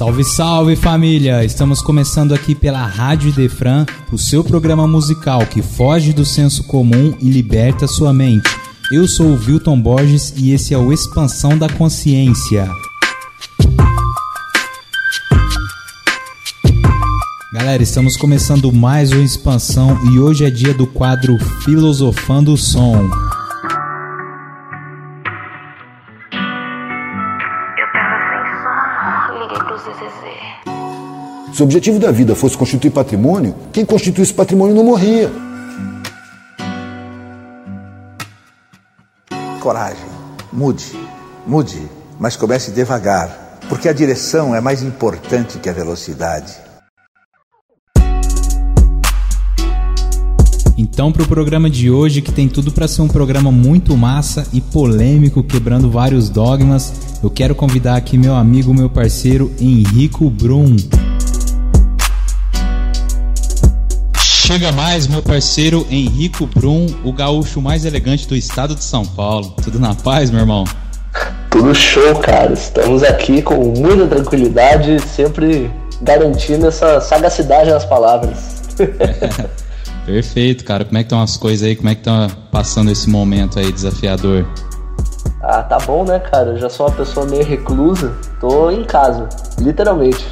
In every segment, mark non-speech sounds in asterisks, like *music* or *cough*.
Salve, salve família! Estamos começando aqui pela Rádio Defran, o seu programa musical que foge do senso comum e liberta sua mente. Eu sou o Wilton Borges e esse é o Expansão da Consciência. Galera, estamos começando mais uma expansão e hoje é dia do quadro Filosofando o Som. Se o objetivo da vida fosse constituir patrimônio, quem constituísse patrimônio não morria. Coragem, mude, mude, mas comece devagar, porque a direção é mais importante que a velocidade. Então, para o programa de hoje, que tem tudo para ser um programa muito massa e polêmico, quebrando vários dogmas, eu quero convidar aqui meu amigo, meu parceiro Henrico Brum. Chega mais, meu parceiro Henrico Brum, o gaúcho mais elegante do estado de São Paulo. Tudo na paz, meu irmão? Tudo show, cara. Estamos aqui com muita tranquilidade, sempre garantindo essa sagacidade nas palavras. *laughs* Perfeito, cara. Como é que estão as coisas aí? Como é que tá passando esse momento aí desafiador? Ah, tá bom, né, cara? Eu já sou uma pessoa meio reclusa. Tô em casa, literalmente.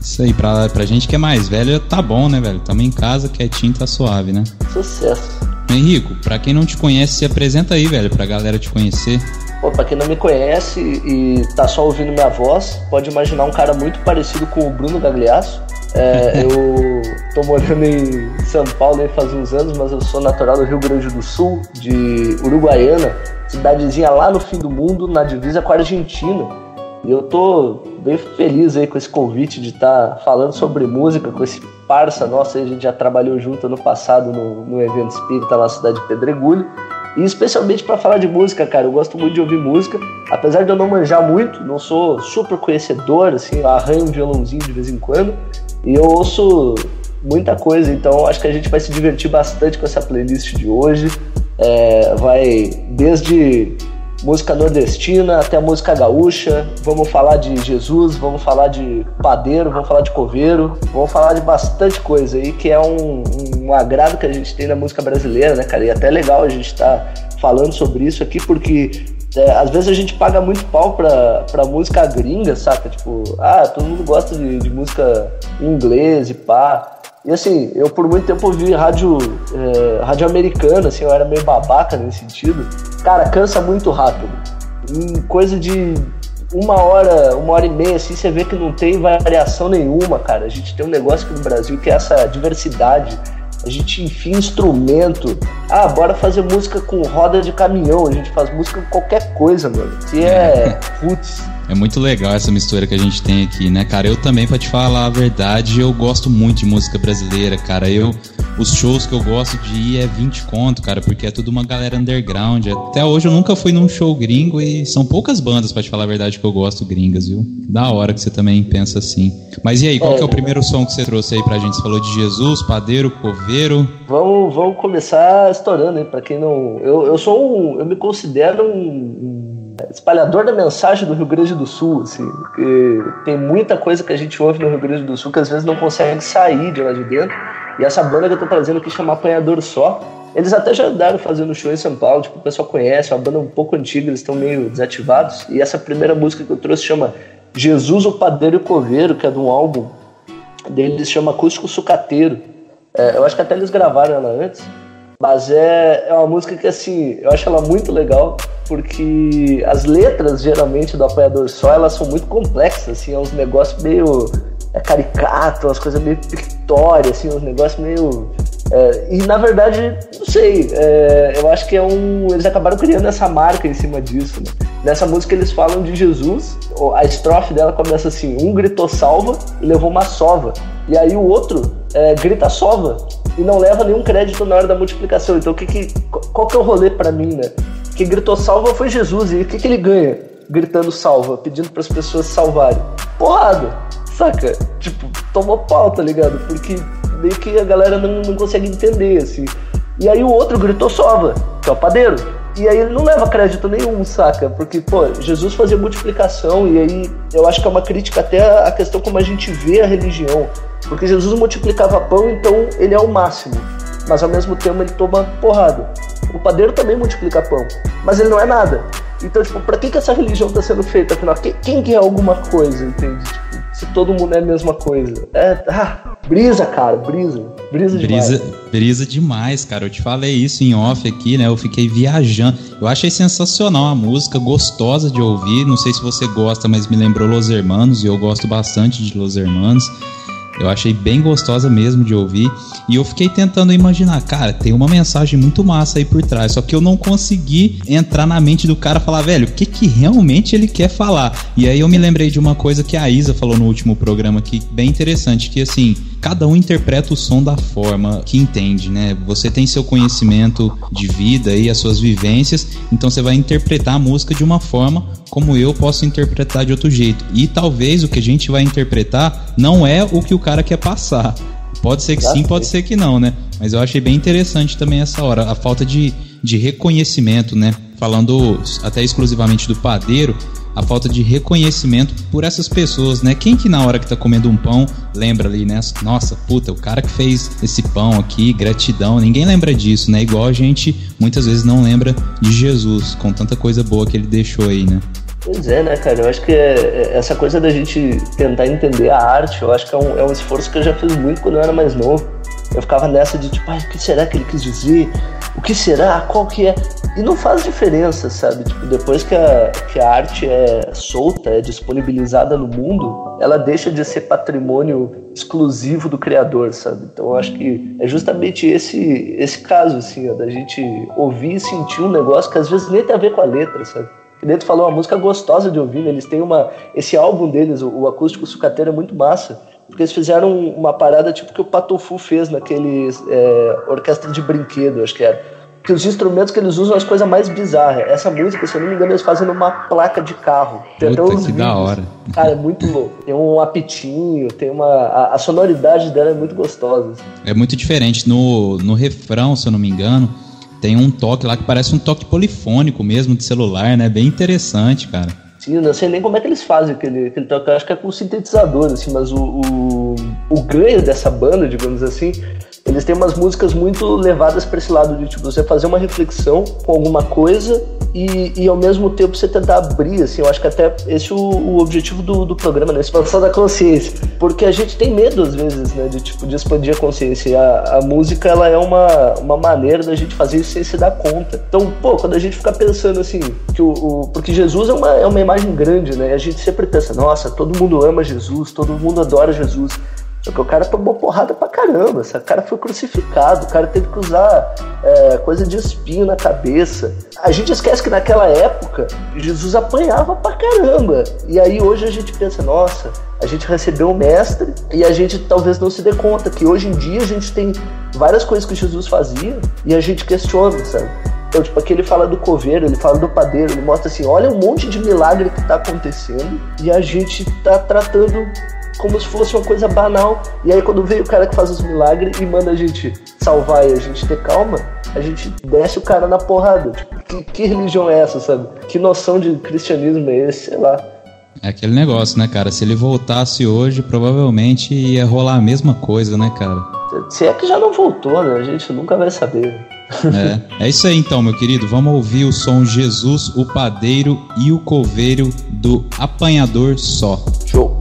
Isso aí, pra, pra gente que é mais velho, tá bom, né, velho? Tamo em casa, quietinho, tá suave, né? Sucesso. Henrico, pra quem não te conhece, se apresenta aí, velho, pra galera te conhecer. Pô, pra quem não me conhece e tá só ouvindo minha voz, pode imaginar um cara muito parecido com o Bruno Gagliasso. É, *laughs* eu tô morando em São Paulo aí faz uns anos, mas eu sou natural do Rio Grande do Sul, de Uruguaiana, cidadezinha lá no fim do mundo, na divisa com a Argentina. E eu tô bem feliz aí com esse convite de estar tá falando sobre música com esse parça nosso a gente já trabalhou junto ano passado no, no evento espírita na cidade de Pedregulho. E especialmente para falar de música, cara, eu gosto muito de ouvir música, apesar de eu não manjar muito, não sou super conhecedor, assim, arranho um violãozinho de vez em quando, e eu ouço muita coisa, então acho que a gente vai se divertir bastante com essa playlist de hoje. É, vai desde música nordestina até música gaúcha. Vamos falar de Jesus, vamos falar de padeiro, vamos falar de coveiro, vamos falar de bastante coisa aí que é um, um agrado que a gente tem na música brasileira, né, cara? E é até legal a gente estar tá falando sobre isso aqui porque é, às vezes a gente paga muito pau pra, pra música gringa, saca? Tipo, ah, todo mundo gosta de, de música em inglês e pá. E assim, eu por muito tempo ouvi rádio, é, rádio americana, assim, eu era meio babaca nesse sentido. Cara, cansa muito rápido. Em coisa de uma hora, uma hora e meia, assim, você vê que não tem variação nenhuma, cara. A gente tem um negócio aqui no Brasil que é essa diversidade. A gente enfia instrumento. Ah, bora fazer música com roda de caminhão. A gente faz música com qualquer coisa, mano. Que é. *laughs* Putz. É muito legal essa mistura que a gente tem aqui, né, cara? Eu também, pra te falar a verdade, eu gosto muito de música brasileira, cara. Eu, os shows que eu gosto de ir é 20 conto, cara, porque é tudo uma galera underground. Até hoje eu nunca fui num show gringo e são poucas bandas, pra te falar a verdade, que eu gosto gringas, viu? Da hora que você também pensa assim. Mas e aí, qual é, que é o primeiro som que você trouxe aí pra gente? Você falou de Jesus, padeiro, coveiro. Vamos, vamos começar estourando aí, pra quem não. Eu, eu sou um. Eu me considero um espalhador da mensagem do Rio Grande do Sul, assim, tem muita coisa que a gente ouve no Rio Grande do Sul que às vezes não consegue sair de lá de dentro. E essa banda que eu tô trazendo aqui chama Apanhador Só. Eles até já andaram fazendo show em São Paulo, tipo, o pessoal conhece, é uma banda um pouco antiga, eles estão meio desativados. E essa primeira música que eu trouxe chama Jesus, o Padeiro Coveiro, que é de um álbum deles, chama Acústico Sucateiro. É, eu acho que até eles gravaram ela antes. Mas é, é uma música que, assim, eu acho ela muito legal, porque as letras, geralmente, do Apanhador Só, elas são muito complexas, assim, é uns negócios meio é, caricato, umas coisas meio pictórias, assim, uns negócios meio... É, e, na verdade, não sei, é, eu acho que é um... Eles acabaram criando essa marca em cima disso, né? Nessa música eles falam de Jesus, a estrofe dela começa assim, um gritou salva e levou uma sova. E aí o outro é, grita sova e não leva nenhum crédito na hora da multiplicação. Então, que que, qual que é o rolê para mim, né? Quem gritou salva foi Jesus. E o que, que ele ganha gritando salva, pedindo para as pessoas salvarem? Porrada, saca? Tipo, tomou pau, tá ligado? Porque meio que a galera não, não consegue entender, assim. E aí o outro gritou salva, que é o padeiro. E aí ele não leva crédito nenhum, saca? Porque, pô, Jesus fazia multiplicação e aí eu acho que é uma crítica até a questão como a gente vê a religião. Porque Jesus multiplicava pão, então ele é o máximo. Mas ao mesmo tempo ele toma porrada. O padeiro também multiplica pão, mas ele não é nada. Então, tipo, pra que, que essa religião tá sendo feita afinal? Quem, quem que é alguma coisa, entende? Se todo mundo é a mesma coisa. É, ah, brisa, cara, brisa. Brisa demais. Brisa, brisa demais, cara. Eu te falei isso em off aqui, né? Eu fiquei viajando. Eu achei sensacional a música, gostosa de ouvir. Não sei se você gosta, mas me lembrou Los Hermanos e eu gosto bastante de Los Hermanos. Eu achei bem gostosa mesmo de ouvir. E eu fiquei tentando imaginar, cara, tem uma mensagem muito massa aí por trás. Só que eu não consegui entrar na mente do cara falar, velho, o que, que realmente ele quer falar? E aí eu me lembrei de uma coisa que a Isa falou no último programa aqui, bem interessante, que assim, cada um interpreta o som da forma que entende, né? Você tem seu conhecimento de vida e as suas vivências, então você vai interpretar a música de uma forma como eu posso interpretar de outro jeito. E talvez o que a gente vai interpretar não é o que o cara quer passar. Pode ser que sim, pode ser que não, né? Mas eu achei bem interessante também essa hora, a falta de, de reconhecimento, né? Falando até exclusivamente do padeiro, a falta de reconhecimento por essas pessoas, né? Quem que na hora que tá comendo um pão lembra ali, né? Nossa, puta, o cara que fez esse pão aqui, gratidão. Ninguém lembra disso, né? Igual a gente muitas vezes não lembra de Jesus, com tanta coisa boa que ele deixou aí, né? Pois é, né, cara? Eu acho que é, é, essa coisa da gente tentar entender a arte, eu acho que é um, é um esforço que eu já fiz muito quando eu era mais novo. Eu ficava nessa de tipo, ai, o que será que ele quis dizer? O que será? Qual que é? E não faz diferença, sabe? Tipo, depois que a, que a arte é solta, é disponibilizada no mundo, ela deixa de ser patrimônio exclusivo do criador, sabe? Então eu acho que é justamente esse, esse caso, assim, ó, da gente ouvir e sentir um negócio que às vezes nem tem a ver com a letra, sabe? Dentro falou uma música gostosa de ouvir, né? eles têm uma. Esse álbum deles, o, o acústico sucateiro, é muito massa. Porque eles fizeram uma parada tipo que o Patofu fez naquele é, orquestra de brinquedo, acho que era. Que os instrumentos que eles usam as coisas mais bizarras. Essa música, se eu não me engano, eles fazem numa placa de carro. Tem Puta, até uns que vídeos. da hora. Cara, é muito louco. Tem um apitinho, tem uma. A, a sonoridade dela é muito gostosa. É muito diferente. No, no refrão, se eu não me engano, tem um toque lá que parece um toque polifônico mesmo de celular, né? Bem interessante, cara. Sim, não sei nem como é que eles fazem aquele, aquele toque. Eu acho que é com sintetizador, assim, mas o, o, o ganho dessa banda, digamos assim, eles têm umas músicas muito levadas para esse lado de tipo, você fazer uma reflexão com alguma coisa e, e ao mesmo tempo você tentar abrir, assim, eu acho que até esse é o, o objetivo do, do programa, né? Expansão da consciência. Porque a gente tem medo, às vezes, né, de, tipo, de expandir a consciência. E a, a música, ela é uma, uma maneira da gente fazer isso sem se dar conta. Então, pô, quando a gente fica pensando assim, que o, o porque Jesus é uma, é uma imagem grande, né? A gente sempre pensa, nossa, todo mundo ama Jesus, todo mundo adora Jesus. Só que o cara tomou porrada pra caramba. Esse cara foi crucificado, o cara teve que usar é, coisa de espinho na cabeça. A gente esquece que naquela época Jesus apanhava pra caramba. E aí hoje a gente pensa, nossa, a gente recebeu o mestre e a gente talvez não se dê conta que hoje em dia a gente tem várias coisas que Jesus fazia e a gente questiona, sabe? Então, tipo, aqui ele fala do coveiro, ele fala do padeiro, ele mostra assim, olha um monte de milagre que tá acontecendo e a gente tá tratando como se fosse uma coisa banal. E aí quando vem o cara que faz os milagres e manda a gente salvar e a gente ter calma, a gente desce o cara na porrada. Tipo, que, que religião é essa, sabe? Que noção de cristianismo é esse? Sei lá. É aquele negócio, né, cara? Se ele voltasse hoje, provavelmente ia rolar a mesma coisa, né, cara? Se é que já não voltou, né? A gente nunca vai saber. É, é isso aí então, meu querido. Vamos ouvir o som Jesus, o padeiro e o coveiro do apanhador só. Show.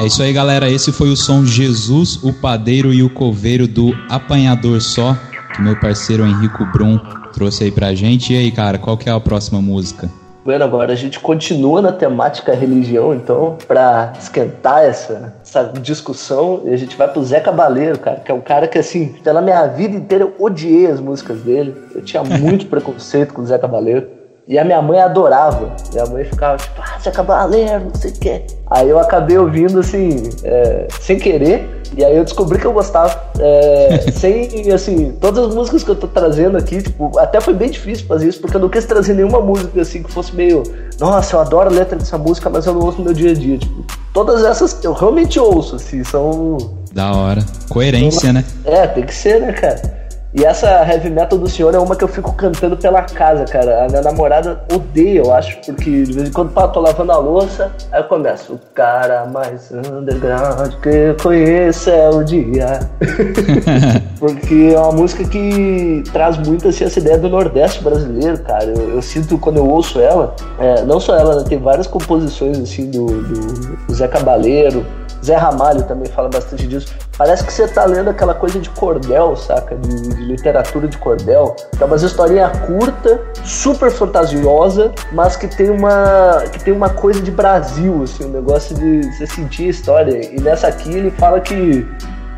É isso aí, galera. Esse foi o som Jesus, o padeiro e o coveiro do Apanhador Só, que meu parceiro Henrico Brum trouxe aí pra gente. E aí, cara, qual que é a próxima música? Bueno, agora a gente continua na temática religião, então, pra esquentar essa, essa discussão, a gente vai pro Zé Cabaleiro, cara, que é um cara que, assim, pela minha vida inteira eu odiei as músicas dele. Eu tinha muito *laughs* preconceito com o Zé Cabaleiro. E a minha mãe adorava. Minha mãe ficava tipo, ah, Zé Cabaleiro, não sei o quê. Aí eu acabei ouvindo, assim, é, sem querer. E aí eu descobri que eu gostava. É, *laughs* sem, assim, todas as músicas que eu tô trazendo aqui, tipo, até foi bem difícil fazer isso, porque eu não quis trazer nenhuma música, assim, que fosse meio... Nossa, eu adoro a letra dessa música, mas eu não ouço no meu dia a dia. Tipo, todas essas eu realmente ouço, assim, são... Da hora. Coerência, né? É, tem que ser, né, cara? E essa heavy metal do senhor é uma que eu fico cantando pela casa, cara. A minha namorada odeia, eu acho, porque de vez em quando pá, tô lavando a louça, aí eu começo. O cara mais underground que eu conheço é o dia. *laughs* porque é uma música que traz muito assim, essa ideia do Nordeste brasileiro, cara. Eu, eu sinto quando eu ouço ela, é, não só ela, né, tem várias composições assim do, do, do Zé Cabaleiro. Zé Ramalho também fala bastante disso. Parece que você tá lendo aquela coisa de cordel, saca? De, de literatura de cordel. Que é uma historinha curta, super fantasiosa, mas que tem uma que tem uma coisa de Brasil, assim, um negócio de você sentir a história. E nessa aqui ele fala que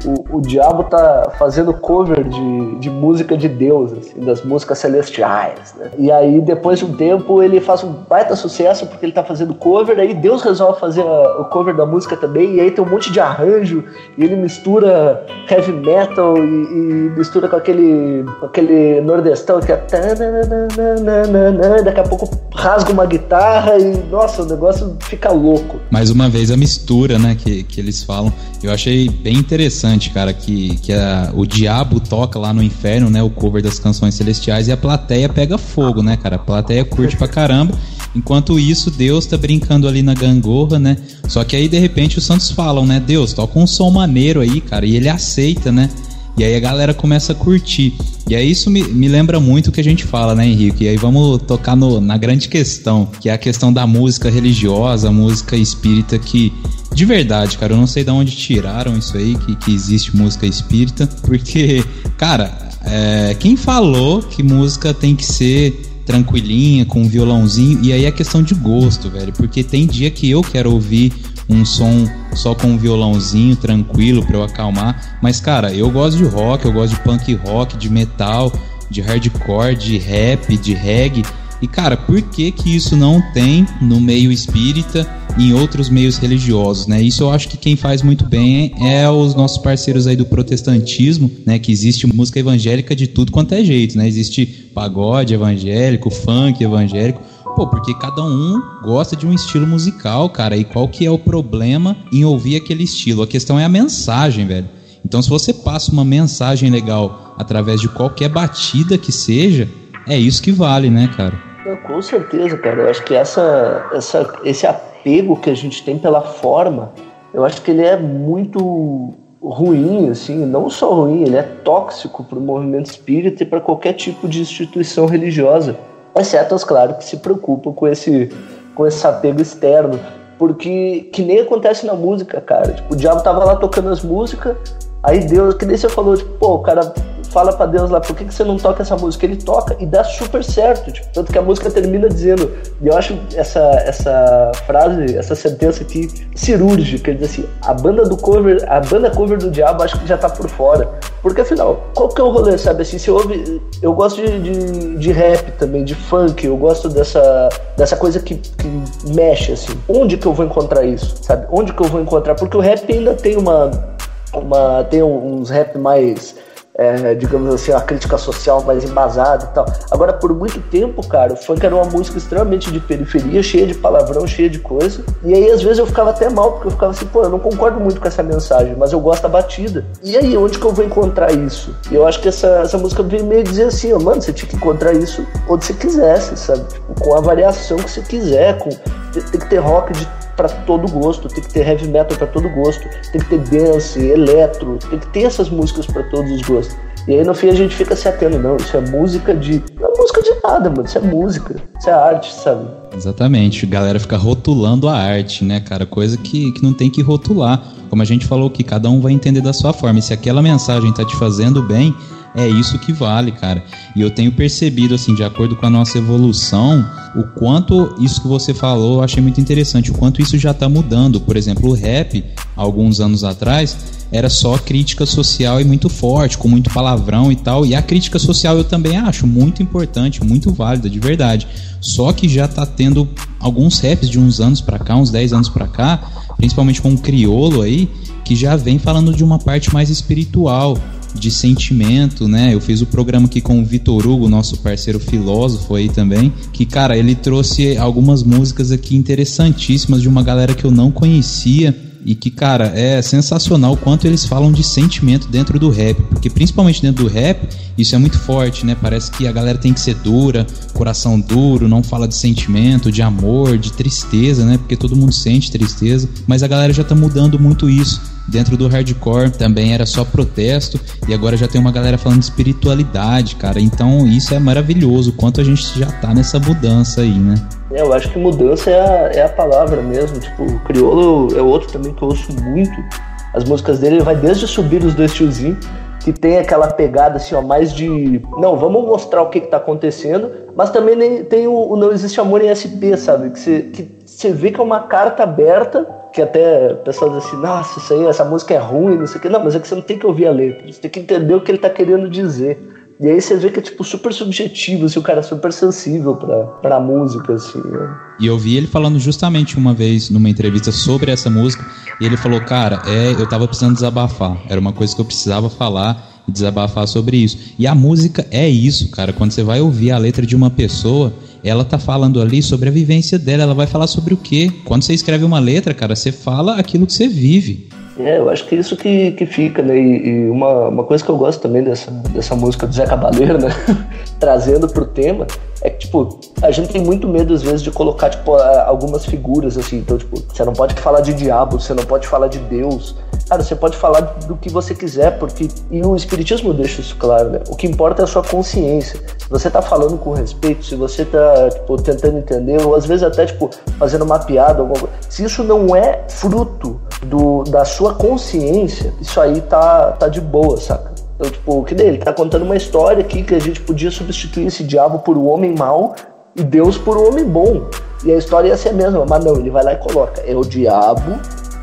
o, o diabo tá fazendo cover de, de música de Deus, assim, das músicas celestiais, né? E aí, depois de um tempo, ele faz um baita sucesso porque ele tá fazendo cover, aí Deus resolve fazer a- o cover da música também, e aí tem um monte de arranjo, e ele mistura heavy metal e, e mistura com aquele, aquele nordestão que é... Daqui a pouco rasga uma guitarra e, nossa, o negócio fica louco. Mais uma vez a mistura, né, que, que eles falam. Eu achei bem interessante, cara, que, que a- o diabo toca lá no inferno, né, o cover das canções celestiais e a plateia pega fogo, né, cara? A plateia curte pra caramba. Enquanto isso, Deus tá brincando ali na gangorra, né? Só que aí, de repente, os santos falam, né? Deus, toca um som maneiro aí, cara. E ele aceita, né? E aí a galera começa a curtir. E aí isso me, me lembra muito o que a gente fala, né, Henrique? E aí vamos tocar no- na grande questão, que é a questão da música religiosa, música espírita, que De verdade, cara, eu não sei de onde tiraram isso aí, que, que existe música espírita, porque, cara, é, quem falou que música tem que ser tranquilinha, com um violãozinho, e aí é questão de gosto, velho, porque tem dia que eu quero ouvir um som só com um violãozinho tranquilo para eu acalmar, mas cara, eu gosto de rock, eu gosto de punk rock, de metal, de hardcore, de rap, de reggae. E cara, por que que isso não tem no meio espírita e em outros meios religiosos, né? Isso eu acho que quem faz muito bem é os nossos parceiros aí do protestantismo, né? Que existe música evangélica de tudo quanto é jeito, né? Existe pagode evangélico, funk evangélico. Pô, porque cada um gosta de um estilo musical, cara. E qual que é o problema em ouvir aquele estilo? A questão é a mensagem, velho. Então, se você passa uma mensagem legal através de qualquer batida que seja, é isso que vale, né, cara? Com certeza, cara. Eu acho que essa, essa, esse apego que a gente tem pela forma, eu acho que ele é muito ruim, assim, não só ruim, ele é tóxico para o movimento espírita e para qualquer tipo de instituição religiosa, exceto as, claro, que se preocupam com esse, com esse apego externo, porque que nem acontece na música, cara. Tipo, o diabo tava lá tocando as músicas, aí Deus, que nem você falou, tipo, pô, o cara fala para Deus lá, por que, que você não toca essa música? Ele toca e dá super certo, tipo, tanto que a música termina dizendo, e eu acho essa, essa frase, essa sentença aqui cirúrgica, ele diz assim, a banda do cover, a banda cover do diabo acho que já tá por fora, porque afinal, qual que é o rolê, sabe, assim, se ouve, eu gosto de, de, de rap também, de funk, eu gosto dessa, dessa coisa que, que mexe, assim, onde que eu vou encontrar isso, sabe, onde que eu vou encontrar, porque o rap ainda tem uma, uma tem uns rap mais é, digamos assim, uma crítica social mais embasada e tal. Agora, por muito tempo, cara, o funk era uma música extremamente de periferia, cheia de palavrão, cheia de coisa. E aí, às vezes, eu ficava até mal, porque eu ficava assim, pô, eu não concordo muito com essa mensagem, mas eu gosto da batida. E aí, onde que eu vou encontrar isso? E eu acho que essa, essa música veio meio dizer assim, ó, mano, você tinha que encontrar isso onde você quisesse, sabe? Tipo, com a variação que você quiser, com... tem que ter rock de para todo gosto, tem que ter heavy metal para todo gosto, tem que ter dance, eletro, tem que ter essas músicas para todos os gostos. E aí no fim a gente fica se atendo, não, isso é música de. Não é música de nada, mano, isso é música, isso é arte, sabe? Exatamente, a galera fica rotulando a arte, né, cara? Coisa que, que não tem que rotular. Como a gente falou que cada um vai entender da sua forma. E se aquela mensagem tá te fazendo bem, é isso que vale, cara. E eu tenho percebido, assim, de acordo com a nossa evolução, o quanto isso que você falou eu achei muito interessante, o quanto isso já está mudando. Por exemplo, o rap, alguns anos atrás, era só crítica social e muito forte, com muito palavrão e tal. E a crítica social eu também acho muito importante, muito válida, de verdade. Só que já tá tendo alguns raps de uns anos para cá, uns 10 anos para cá, principalmente com o criolo aí, que já vem falando de uma parte mais espiritual, de sentimento, né? Eu fiz o programa aqui com o Vitor Hugo, nosso parceiro filósofo aí também, que, cara, ele trouxe algumas músicas aqui interessantíssimas de uma galera que eu não conhecia e que, cara, é sensacional o quanto eles falam de sentimento dentro do rap, porque principalmente dentro do rap, isso é muito forte, né? Parece que a galera tem que ser dura, coração duro, não fala de sentimento, de amor, de tristeza, né? Porque todo mundo sente tristeza, mas a galera já tá mudando muito isso. Dentro do hardcore também era só protesto e agora já tem uma galera falando de espiritualidade, cara. Então isso é maravilhoso, quanto a gente já tá nessa mudança aí, né? É, eu acho que mudança é a, é a palavra mesmo. Tipo, o Criolo é outro também que eu ouço muito. As músicas dele vai desde subir os dois tiozinhos, que tem aquela pegada assim, ó, mais de. Não, vamos mostrar o que, que tá acontecendo, mas também tem o, o Não Existe Amor em SP, sabe? Que você que vê que é uma carta aberta que até o pessoal diz assim, nossa, isso aí, essa música é ruim, não sei o que. Não, mas é que você não tem que ouvir a letra, você tem que entender o que ele tá querendo dizer. E aí você vê que é tipo super subjetivo, assim, o cara é super sensível pra, pra música, assim. Né? E eu vi ele falando justamente uma vez numa entrevista sobre essa música, e ele falou, cara, é, eu tava precisando desabafar. Era uma coisa que eu precisava falar e desabafar sobre isso. E a música é isso, cara. Quando você vai ouvir a letra de uma pessoa, ela tá falando ali sobre a vivência dela, ela vai falar sobre o quê? Quando você escreve uma letra, cara, você fala aquilo que você vive. É, eu acho que é isso que, que fica, né? E, e, uma, uma coisa que eu gosto também dessa, dessa música do Zé Cabaleiro, né? *laughs* Trazendo pro tema, é que, tipo, a gente tem muito medo, às vezes, de colocar, tipo, algumas figuras, assim. Então, tipo, você não pode falar de diabo, você não pode falar de Deus. Cara, você pode falar do que você quiser, porque. E o Espiritismo deixa isso claro, né? O que importa é a sua consciência. Se você tá falando com respeito, se você tá, tipo, tentando entender, ou às vezes até, tipo, fazendo uma piada, alguma coisa. Se isso não é fruto do, da sua consciência, isso aí tá, tá de boa, saca? Então, tipo, que dele? Tá contando uma história aqui que a gente podia substituir esse diabo por um homem mau e Deus por um homem bom. E a história ia ser a mesma, mas não, ele vai lá e coloca: é o diabo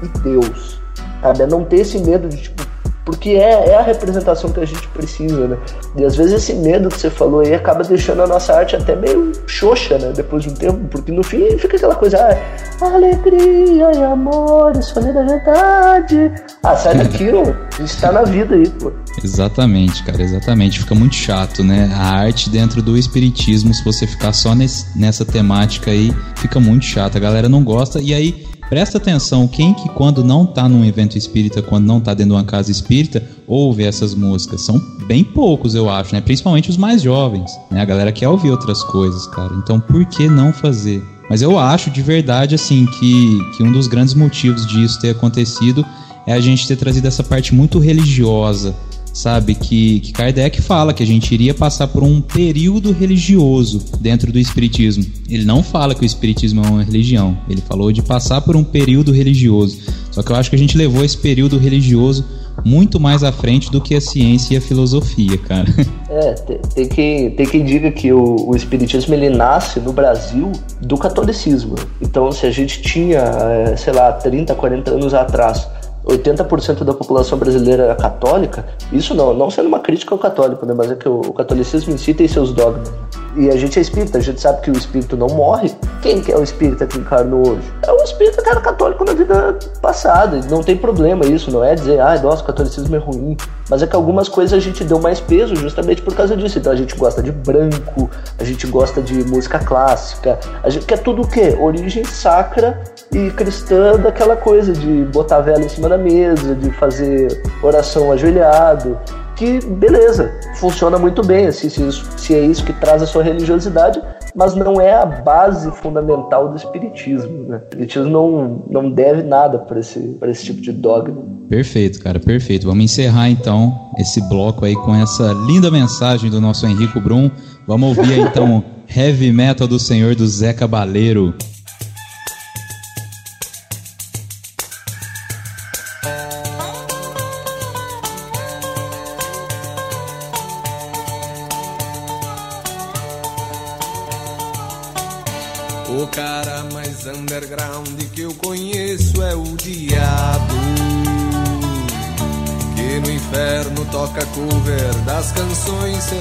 e Deus. Sabe? É não ter esse medo de, tipo, porque é, é a representação que a gente precisa, né? E às vezes esse medo que você falou aí acaba deixando a nossa arte até meio xoxa, né? Depois de um tempo, porque no fim fica aquela coisa, ah, alegria e amor, escolher da verdade. Ah, sai *laughs* daqui, ó, a gente tá na vida aí, pô. Exatamente, cara, exatamente. Fica muito chato, né? A arte dentro do espiritismo, se você ficar só nesse, nessa temática aí, fica muito chato. A galera não gosta e aí Presta atenção, quem que quando não tá num evento espírita, quando não tá dentro de uma casa espírita, ouve essas músicas? São bem poucos, eu acho, né? Principalmente os mais jovens, né? A galera quer ouvir outras coisas, cara. Então por que não fazer? Mas eu acho de verdade, assim, que, que um dos grandes motivos disso ter acontecido é a gente ter trazido essa parte muito religiosa sabe? Que, que Kardec fala que a gente iria passar por um período religioso dentro do Espiritismo. Ele não fala que o Espiritismo é uma religião, ele falou de passar por um período religioso. Só que eu acho que a gente levou esse período religioso muito mais à frente do que a ciência e a filosofia, cara. *laughs* É, tem, que tem quem diga que o, o espiritismo ele nasce no Brasil do catolicismo. Então, se a gente tinha, é, sei lá, 30, 40 anos atrás, 80% da população brasileira era católica, isso não, não sendo uma crítica ao católico, né, mas é que o, o catolicismo em si tem seus dogmas. E a gente é espírita, a gente sabe que o espírito não morre. Quem que é o espírita que encarnou hoje? É o espírita que era católico na vida passada. Não tem problema isso, não é dizer, ah, nossa, o catolicismo é ruim. Mas é que algumas coisas a gente deu mais peso justamente por causa disso. Então a gente gosta de branco, a gente gosta de música clássica, a gente quer tudo o quê? Origem sacra e cristã daquela coisa de botar vela em cima da mesa, de fazer oração ajoelhado que beleza, funciona muito bem, assim, se, isso, se é isso que traz a sua religiosidade, mas não é a base fundamental do espiritismo. Né? O espiritismo não, não deve nada para esse, esse tipo de dogma. Perfeito, cara, perfeito. Vamos encerrar então esse bloco aí com essa linda mensagem do nosso Henrico Brum. Vamos ouvir então *laughs* Heavy Metal do Senhor do Zé Cabaleiro.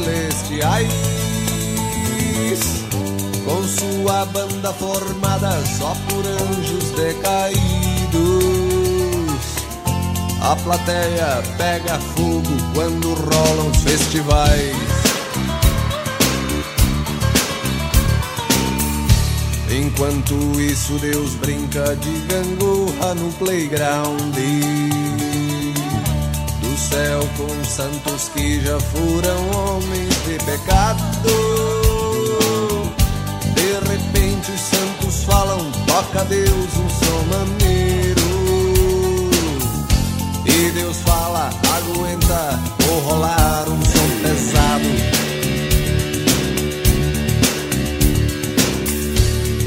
Celestiais. Com sua banda formada só por anjos decaídos. A plateia pega fogo quando rolam os festivais. Enquanto isso, Deus brinca de gangorra no playground céu com santos que já foram homens de pecado. De repente os santos falam, toca Deus um som maneiro. E Deus fala, aguenta, vou rolar um som pesado.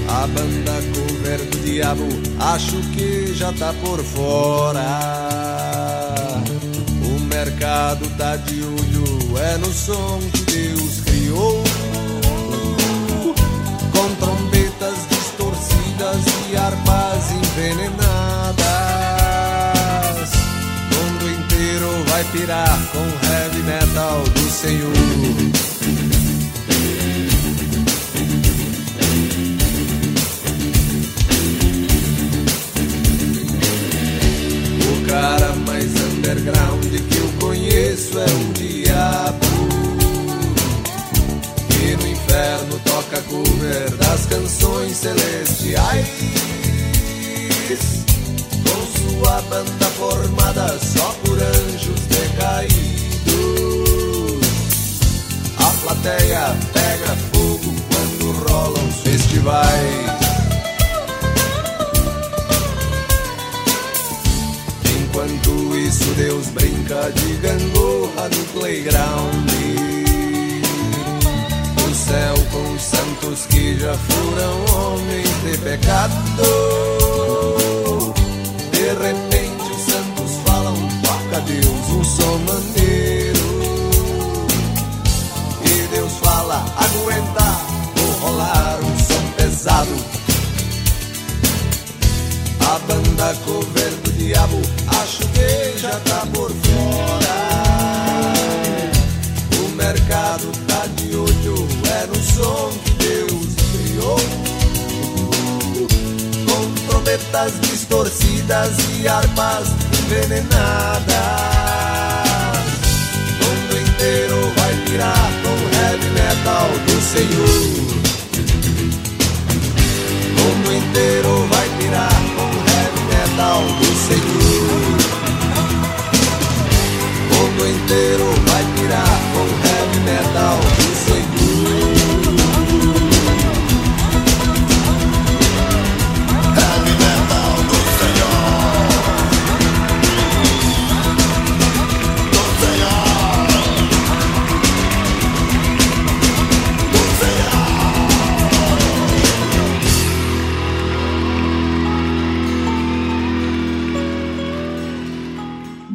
A banda cover do diabo, acho que já tá por fora mercado tá de olho, é no som que Deus criou. Com trombetas distorcidas e armas envenenadas. O mundo inteiro vai pirar com heavy metal do Senhor. Conheço é o diabo. Que no inferno toca cover das canções celestiais. Com sua banda formada só por anjos decaídos. A plateia pega fogo quando rolam os festivais. Enquanto isso, Deus brinca de gangorra no playground. No céu com os santos que já foram homens de pecado. De repente, os santos falam: toca Deus um som maneiro. E Deus fala: aguenta, vou rolar um som pesado. A banda cover diabo, acho que já tá por fora. O mercado tá de olho, é no som que Deus criou. Com trombetas distorcidas e armas envenenadas. O mundo inteiro vai virar com heavy metal do Senhor. O mundo inteiro vai virar O mundo inteiro vai virar com heavy metal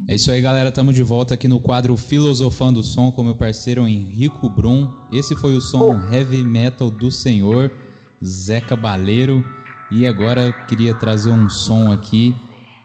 É isso aí, galera. Tamo de volta aqui no quadro Filosofando o Som com meu parceiro Henrico Brum. Esse foi o som heavy metal do senhor Zé Cabaleiro. E agora eu queria trazer um som aqui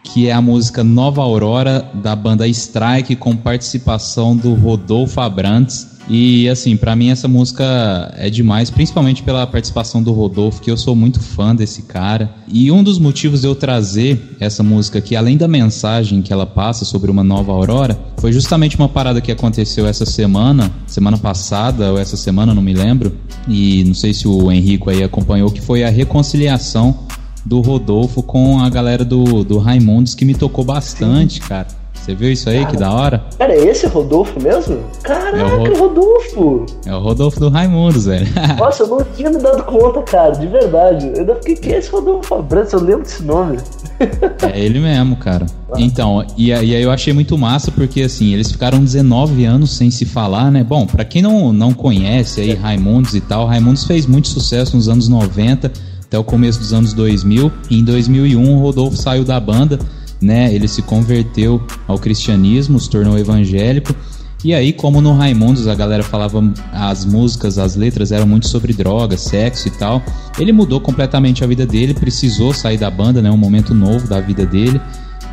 que é a música Nova Aurora da banda Strike com participação do Rodolfo Abrantes. E assim, pra mim essa música é demais, principalmente pela participação do Rodolfo, que eu sou muito fã desse cara. E um dos motivos de eu trazer essa música aqui, além da mensagem que ela passa sobre uma nova aurora, foi justamente uma parada que aconteceu essa semana, semana passada ou essa semana, não me lembro. E não sei se o Henrico aí acompanhou, que foi a reconciliação do Rodolfo com a galera do, do Raimundos, que me tocou bastante, cara. Você viu isso aí? Que da hora? Cara, é esse Rodolfo mesmo? Caraca, É o Ro- Rodolfo! É o Rodolfo do Raimundos, *laughs* velho. Nossa, eu não tinha me dado conta, cara, de verdade. Eu ainda fiquei, quem é esse Rodolfo Abrantes? Eu lembro desse nome. É ele mesmo, cara. Então, e, aí eu achei muito massa porque assim, eles ficaram 19 anos sem se falar, né? Bom, pra quem não, não conhece aí Raimundos e tal, Raimundos fez muito sucesso nos anos 90 até o começo dos anos 2000. E em 2001 o Rodolfo saiu da banda, né? Ele se converteu ao cristianismo, se tornou evangélico. E aí, como no Raimundos a galera falava as músicas, as letras eram muito sobre drogas, sexo e tal, ele mudou completamente a vida dele, precisou sair da banda, né? Um momento novo da vida dele.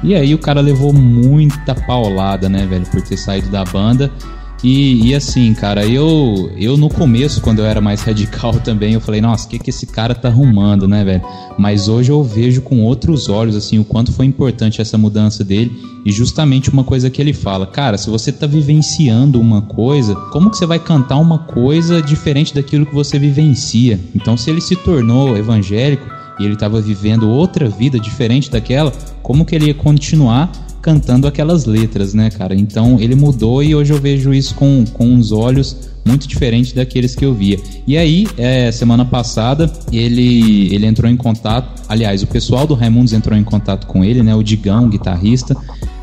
E aí o cara levou muita paulada, né, velho, por ter saído da banda. E, e assim, cara, eu eu no começo, quando eu era mais *laughs* radical também, eu falei, nossa, o que, que esse cara tá arrumando, né, velho? Mas hoje eu vejo com outros olhos, assim, o quanto foi importante essa mudança dele. E justamente uma coisa que ele fala, cara, se você tá vivenciando uma coisa, como que você vai cantar uma coisa diferente daquilo que você vivencia? Então, se ele se tornou evangélico e ele estava vivendo outra vida diferente daquela, como que ele ia continuar cantando aquelas letras, né, cara? Então ele mudou e hoje eu vejo isso com, com uns olhos muito diferentes daqueles que eu via. E aí, é, semana passada, ele, ele entrou em contato, aliás, o pessoal do Raimundos entrou em contato com ele, né, o Digão, guitarrista,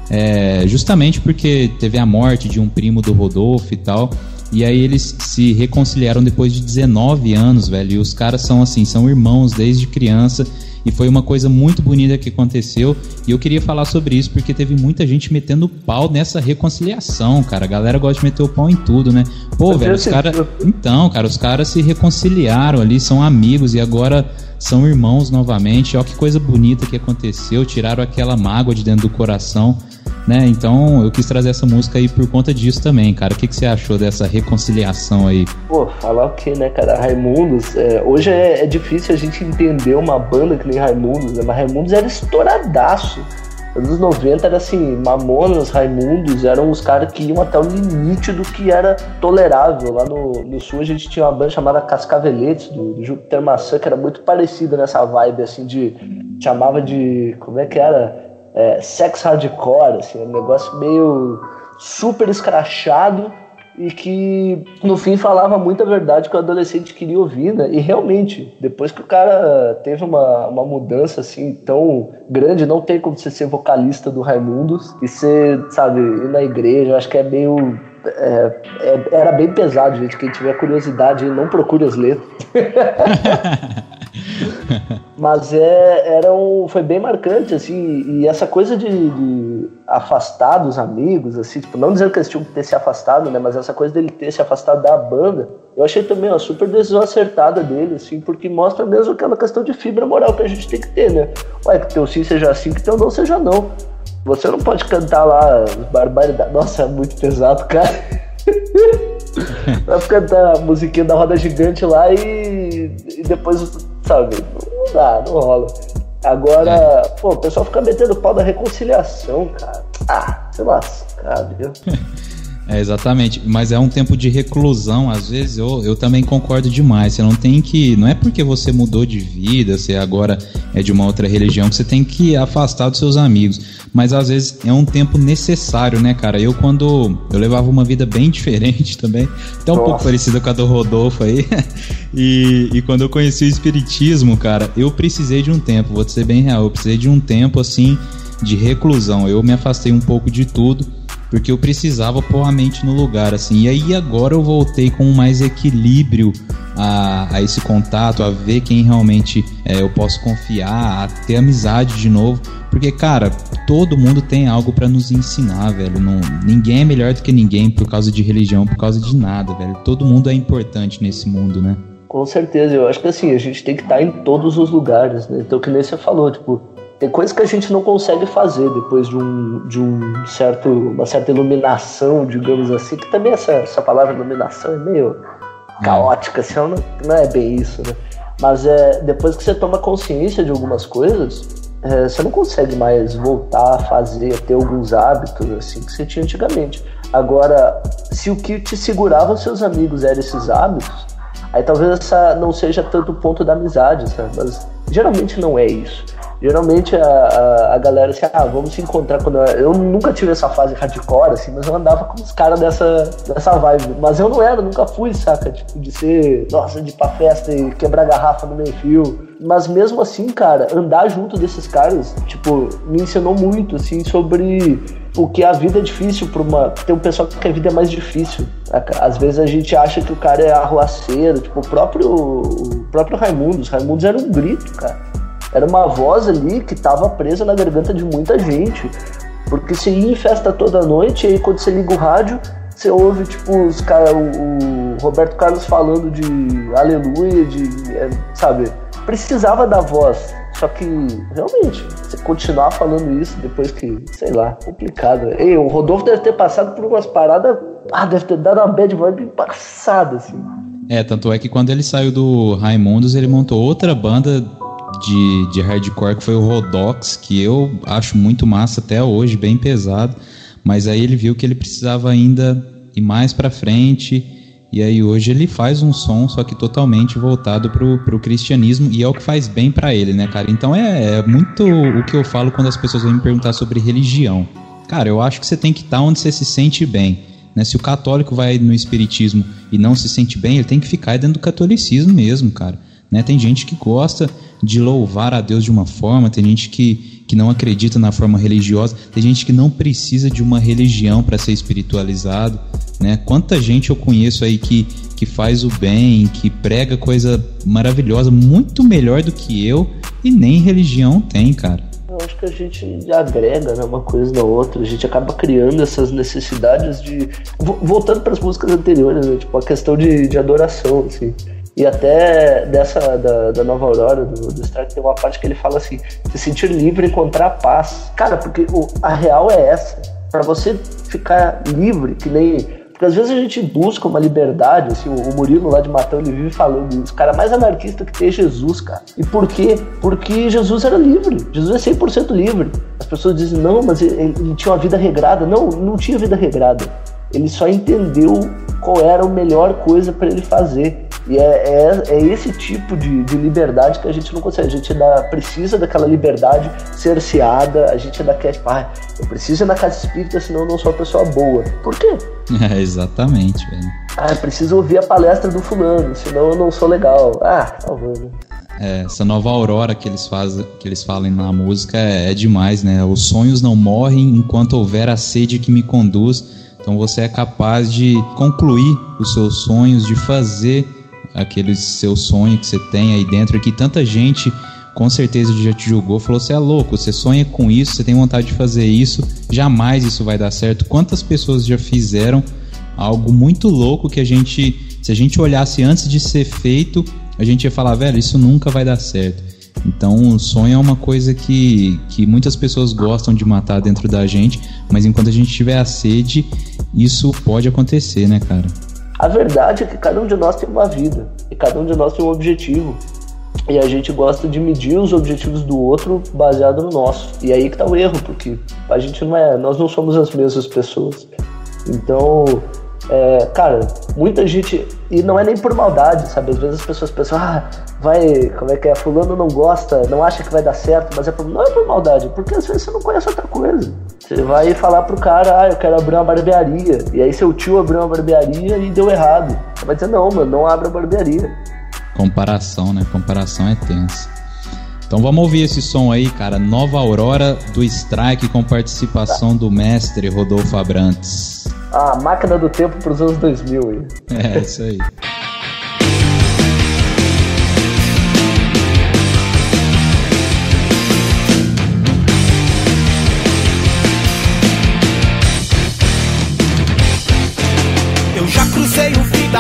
é, justamente porque teve a morte de um primo do Rodolfo e tal. E aí eles se reconciliaram depois de 19 anos, velho. E os caras são assim, são irmãos desde criança. E foi uma coisa muito bonita que aconteceu. E eu queria falar sobre isso porque teve muita gente metendo pau nessa reconciliação, cara. A galera gosta de meter o pau em tudo, né? Pô, Eu velho, os caras. Então, cara, os caras se reconciliaram ali, são amigos e agora são irmãos novamente. Ó, que coisa bonita que aconteceu. Tiraram aquela mágoa de dentro do coração. Né? Então eu quis trazer essa música aí por conta disso também, cara. O que, que você achou dessa reconciliação aí? Pô, falar o que, né, cara? Raimundos, é, hoje é, é difícil a gente entender uma banda que nem Raimundos, né? Mas Raimundos era estouradaço. Nos anos 90 era assim, Mamonas, Raimundos, eram os caras que iam até o limite do que era tolerável. Lá no, no sul a gente tinha uma banda chamada Cascaveletes, do, do Júpiter Maçã, que era muito parecida nessa vibe, assim, de. chamava de. como é que era? É, sex hardcore, assim, um negócio meio super escrachado e que no fim falava muita verdade que o adolescente queria ouvir, né? E realmente, depois que o cara teve uma, uma mudança assim tão grande, não tem como você ser vocalista do Raimundos e ser, sabe, ir na igreja, acho que é meio. É, é, era bem pesado, gente. Quem tiver curiosidade, não procure as letras. *laughs* *laughs* Mas é, era um, foi bem marcante, assim, e essa coisa de, de, afastar dos amigos, assim, tipo, não dizendo que eles tinham que ter se afastado, né, mas essa coisa dele ter se afastado da banda, eu achei também uma super decisão acertada dele, assim, porque mostra mesmo aquela questão de fibra moral que a gente tem que ter, né? Ué, que teu sim seja sim, que teu não seja não. Você não pode cantar lá barbaridade. Nossa, é muito pesado, cara. *laughs* Vai cantar a musiquinha da roda gigante lá e, e depois sabe? Não dá, não rola. Agora, é. pô, o pessoal fica metendo pau da reconciliação, cara. Ah, sei lascar, viu? *laughs* É, exatamente, mas é um tempo de reclusão, às vezes eu, eu também concordo demais. Você não tem que. Não é porque você mudou de vida, você agora é de uma outra religião, que você tem que afastar dos seus amigos. Mas às vezes é um tempo necessário, né, cara? Eu, quando. Eu levava uma vida bem *laughs* diferente também, até um Nossa. pouco parecida com a do Rodolfo aí. *laughs* e, e quando eu conheci o Espiritismo, cara, eu precisei de um tempo, vou te ser bem real, eu precisei de um tempo assim de reclusão. Eu me afastei um pouco de tudo porque eu precisava pôr a mente no lugar, assim. E aí agora eu voltei com mais equilíbrio a, a esse contato, a ver quem realmente é, eu posso confiar, a ter amizade de novo. Porque, cara, todo mundo tem algo para nos ensinar, velho. Não, ninguém é melhor do que ninguém por causa de religião, por causa de nada, velho. Todo mundo é importante nesse mundo, né? Com certeza, eu acho que assim, a gente tem que estar em todos os lugares, né? Então, que nem você falou, tipo, tem coisas que a gente não consegue fazer depois de um, de um certo, uma certa iluminação, digamos assim, que também essa, essa palavra iluminação é meio caótica, assim, não, não é bem isso, né? Mas é, depois que você toma consciência de algumas coisas, é, você não consegue mais voltar a fazer, a ter alguns hábitos assim que você tinha antigamente. Agora, se o que te segurava seus amigos eram esses hábitos, aí talvez essa não seja tanto o ponto da amizade, sabe? Mas geralmente não é isso. Geralmente a, a, a, galera assim, ah, vamos se encontrar quando eu, eu nunca tive essa fase hardcore, assim, mas eu andava com os caras dessa, dessa vibe. Mas eu não era, nunca fui, saca? Tipo, de ser, nossa, de ir pra festa e quebrar garrafa no meio fio. Mas mesmo assim, cara, andar junto desses caras, tipo, me ensinou muito, assim, sobre o que a vida é difícil para uma. Tem um pessoal que a vida é mais difícil. Às vezes a gente acha que o cara é arruaceiro, tipo, o próprio, o próprio Raimundo. Os Raimundos eram um grito, cara. Era uma voz ali que estava presa na garganta de muita gente. Porque você ia em festa toda noite e aí quando você liga o rádio, você ouve, tipo, os cara, o, o Roberto Carlos falando de aleluia, de. É, sabe? Precisava da voz. Só que, realmente, você continuar falando isso depois que, sei lá, complicado. Ei, o Rodolfo deve ter passado por umas paradas. Ah, deve ter dado uma bad vibe passada, assim. É, tanto é que quando ele saiu do Raimundos, ele montou outra banda de, de hardcore que foi o Rodox, que eu acho muito massa até hoje, bem pesado. Mas aí ele viu que ele precisava ainda ir mais para frente. E aí hoje ele faz um som, só que totalmente voltado pro, pro cristianismo, e é o que faz bem para ele, né, cara? Então é, é, muito o que eu falo quando as pessoas vêm me perguntar sobre religião. Cara, eu acho que você tem que estar onde você se sente bem. Né? Se o católico vai no espiritismo e não se sente bem, ele tem que ficar dentro do catolicismo mesmo, cara. Né? Tem gente que gosta de louvar a Deus de uma forma, tem gente que, que não acredita na forma religiosa, tem gente que não precisa de uma religião para ser espiritualizado. Né? Quanta gente eu conheço aí que, que faz o bem, que prega coisa maravilhosa, muito melhor do que eu, e nem religião tem, cara. Eu acho que a gente agrega né, uma coisa na outra, a gente acaba criando essas necessidades de. Voltando para as músicas anteriores, né, tipo a questão de, de adoração, assim. E até dessa da, da Nova Aurora, do, do Strike, tem uma parte que ele fala assim: se sentir livre encontrar paz. Cara, porque o, a real é essa. Para você ficar livre, que nem. Porque às vezes a gente busca uma liberdade, assim, o Murilo lá de Matão, ele vive falando isso. Cara mais anarquista que tem é Jesus, cara. E por quê? Porque Jesus era livre. Jesus é 100% livre. As pessoas dizem, não, mas ele, ele tinha uma vida regrada. Não, não tinha vida regrada. Ele só entendeu qual era a melhor coisa para ele fazer E é, é, é esse tipo de, de, liberdade que a gente não consegue. A gente dá, precisa daquela liberdade cerceada, a gente ainda quer, tipo, ah, eu preciso ir na casa espírita, senão eu não sou uma pessoa boa. Por quê? *laughs* É, exatamente, velho. Ah, eu preciso ouvir a palestra do fulano, senão eu não sou legal. Ah, tá bom. É, essa nova aurora que eles fazem, que eles falam na música é, é demais, né? Os sonhos não morrem enquanto houver a sede que me conduz. Então você é capaz de concluir os seus sonhos, de fazer aquele seu sonho que você tem aí dentro, que tanta gente com certeza já te julgou, falou: você é louco, você sonha com isso, você tem vontade de fazer isso, jamais isso vai dar certo. Quantas pessoas já fizeram algo muito louco que a gente, se a gente olhasse antes de ser feito, a gente ia falar, velho, isso nunca vai dar certo. Então, o sonho é uma coisa que, que muitas pessoas gostam de matar dentro da gente, mas enquanto a gente tiver a sede, isso pode acontecer, né, cara? A verdade é que cada um de nós tem uma vida e cada um de nós tem um objetivo. E a gente gosta de medir os objetivos do outro baseado no nosso. E aí que tá o erro, porque a gente não é, nós não somos as mesmas pessoas. Então, é, cara, muita gente. E não é nem por maldade, sabe? Às vezes as pessoas pensam, ah, vai. Como é que é? Fulano não gosta, não acha que vai dar certo, mas é por, não é por maldade, porque às vezes você não conhece outra coisa. Você vai falar pro cara, ah, eu quero abrir uma barbearia. E aí seu tio abriu uma barbearia e deu errado. Você vai dizer, não, mano, não abra barbearia. Comparação, né? Comparação é tensa. Então vamos ouvir esse som aí, cara. Nova Aurora do Strike com participação do mestre Rodolfo Abrantes a máquina do tempo para os anos 2000. É, isso aí. *laughs*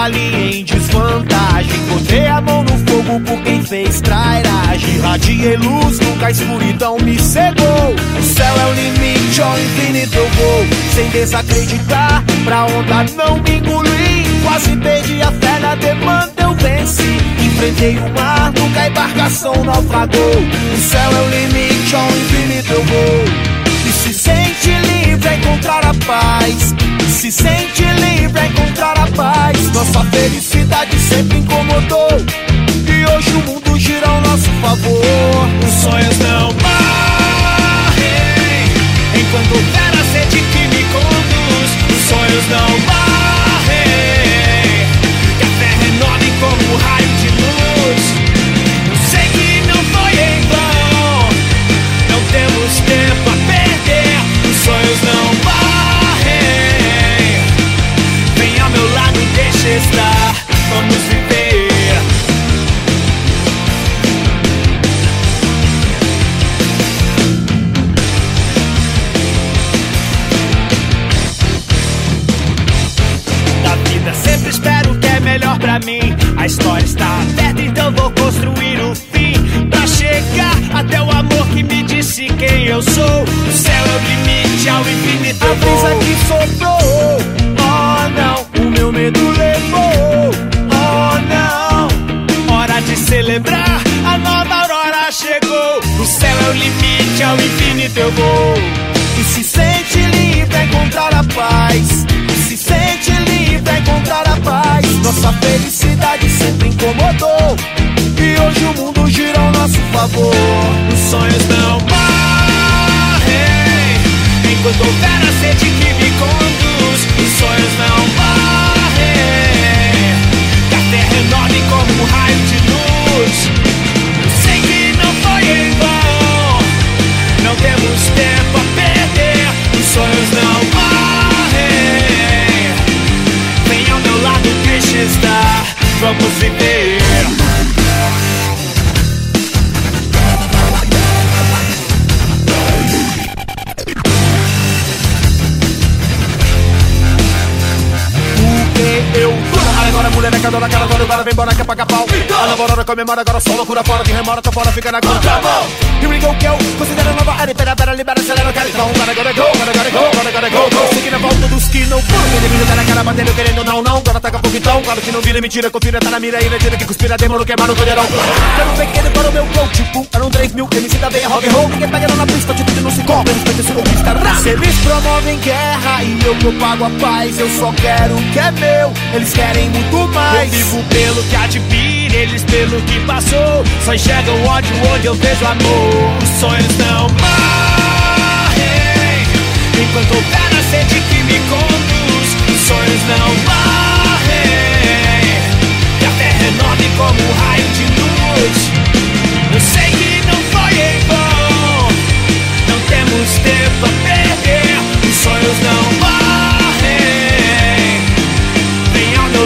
linha em desvantagem. Botei a mão no fogo por quem fez trairagem. Radiei luz, nunca a escuridão me cegou. O céu é o limite, ao infinito eu vou. Sem desacreditar, pra onda não me engolir. Quase perdi a fé na demanda, eu venci. Enfrentei o mar, nunca a embarcação naufragou. O céu é o limite, ao infinito eu vou. E se sente livre a encontrar a paz. Se sente livre a encontrar a paz. Nossa felicidade sempre incomodou. E hoje o mundo gira ao nosso favor. Os sonhos não morrem. Enquanto houver a sede que me conduz, os sonhos não morrem. Que a terra renove como um raio estar. Vamos viver. Da vida sempre espero o que é melhor pra mim. A história está aberta, então vou construir o fim. Pra chegar até o amor que me disse quem eu sou. O céu é o limite, ao infinito. A brisa que soprou, oh não, meu medo levou, oh não. Hora de celebrar, a nova aurora chegou. O céu é o limite, ao infinito eu vou. E se sente livre a encontrar a paz. E se sente livre a encontrar a paz. Nossa felicidade sempre incomodou. E hoje o mundo gira ao nosso favor. Os sonhos não morrem. Enquanto houver a sede que Viver. É cada naquela agora agora vem embora quer pagar pau A namorada comemora agora só loucura fora de remora Tô fora, fica na contramão Here we go, girl Considera nova era, pera, pera, libera, acelera, quero então Gotta, gotta go, gotta, gotta go, gotta, gotta go, go Seguindo a volta dos que não foram Quem devido tá na cara batendo, querendo não, não Agora taca fogo então, claro que não vira mentira Confira, tá na mira e mentira que conspira Demônio queimar no colherão Quero um pequeno para o meu flow Tipo, eram 3 mil, MC da veia rock and roll Ninguém pega na pista, atitude não se compra Respeita esse conquista, rá Eles promovem guerra e eu propago a paz Eu só quero o que é meu Eles querem muito mais. Eu vivo pelo que vir, eles pelo que passou. Só enxergam ódio onde eu vejo amor. Os sonhos não morrem. Enquanto houver a sede que me conduz, os sonhos não morrem. E a terra renove como um raio de luz. Eu sei que não foi em vão. Não temos tempo a perder. Os sonhos não morrem.